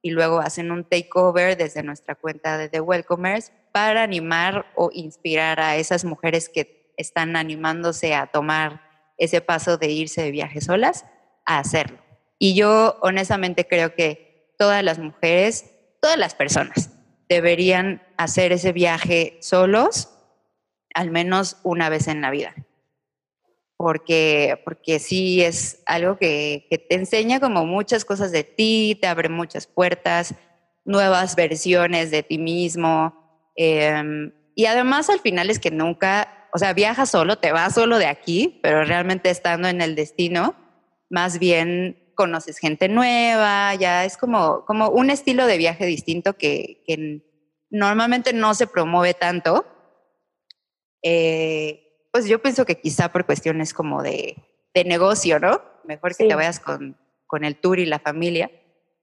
y luego hacen un takeover desde nuestra cuenta de The Welcomers para animar o inspirar a esas mujeres que están animándose a tomar ese paso de irse de viaje solas a hacerlo. Y yo honestamente creo que todas las mujeres, todas las personas deberían hacer ese viaje solos al menos una vez en la vida. Porque, porque sí es algo que, te enseña como muchas cosas de ti, te abre muchas puertas, nuevas versiones de ti mismo. Em, y además al final es que nunca, o sea, viajas solo, te vas solo de aquí, pero realmente estando en el destino, más bien conoces gente nueva, ya es como, como un estilo de viaje distinto que, normalmente no se promueve tanto. Eh, pues yo pienso que quizá por cuestiones como de, negocio, ¿no? Mejor que te vayas con, con el tour y la familia.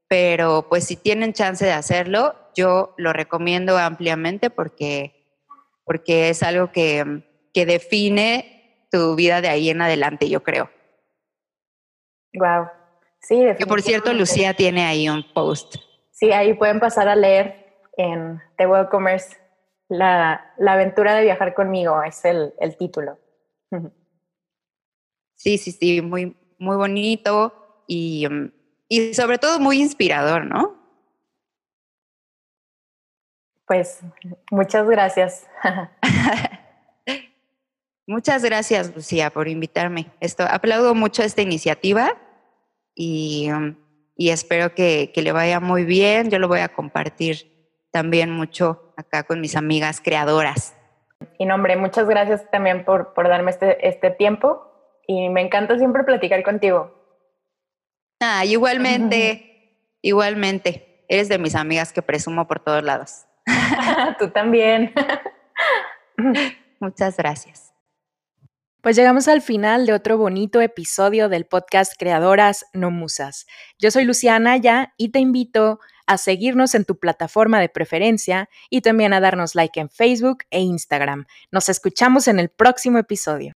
Pero pues si tienen chance de hacerlo, yo lo recomiendo ampliamente porque, porque es algo que, que define tu vida de ahí en adelante, yo creo. Wow. Sí, Que por cierto, Lucía tiene ahí un post. Sí, ahí pueden pasar a leer en The Welcomers. La, la aventura de viajar conmigo es el, el título. Sí, sí, sí, muy, muy bonito y, y sobre todo muy inspirador, ¿no? Pues muchas gracias. muchas gracias, Lucía, por invitarme. Esto, aplaudo mucho esta iniciativa y, y espero que, que, le vaya muy bien. Yo lo voy a compartir también mucho acá con mis amigas creadoras. Y nombre, muchas gracias también por, por darme este, este tiempo y me encanta siempre platicar contigo. Ah, igualmente, igualmente. Eres de mis amigas que presumo por todos lados. Tú también. Muchas gracias. Pues llegamos al final de otro bonito episodio del podcast Creadoras No Musas. Yo soy Luciana Ya y te invito a seguirnos en tu plataforma de preferencia y también a darnos like en Facebook e Instagram. Nos escuchamos en el próximo episodio.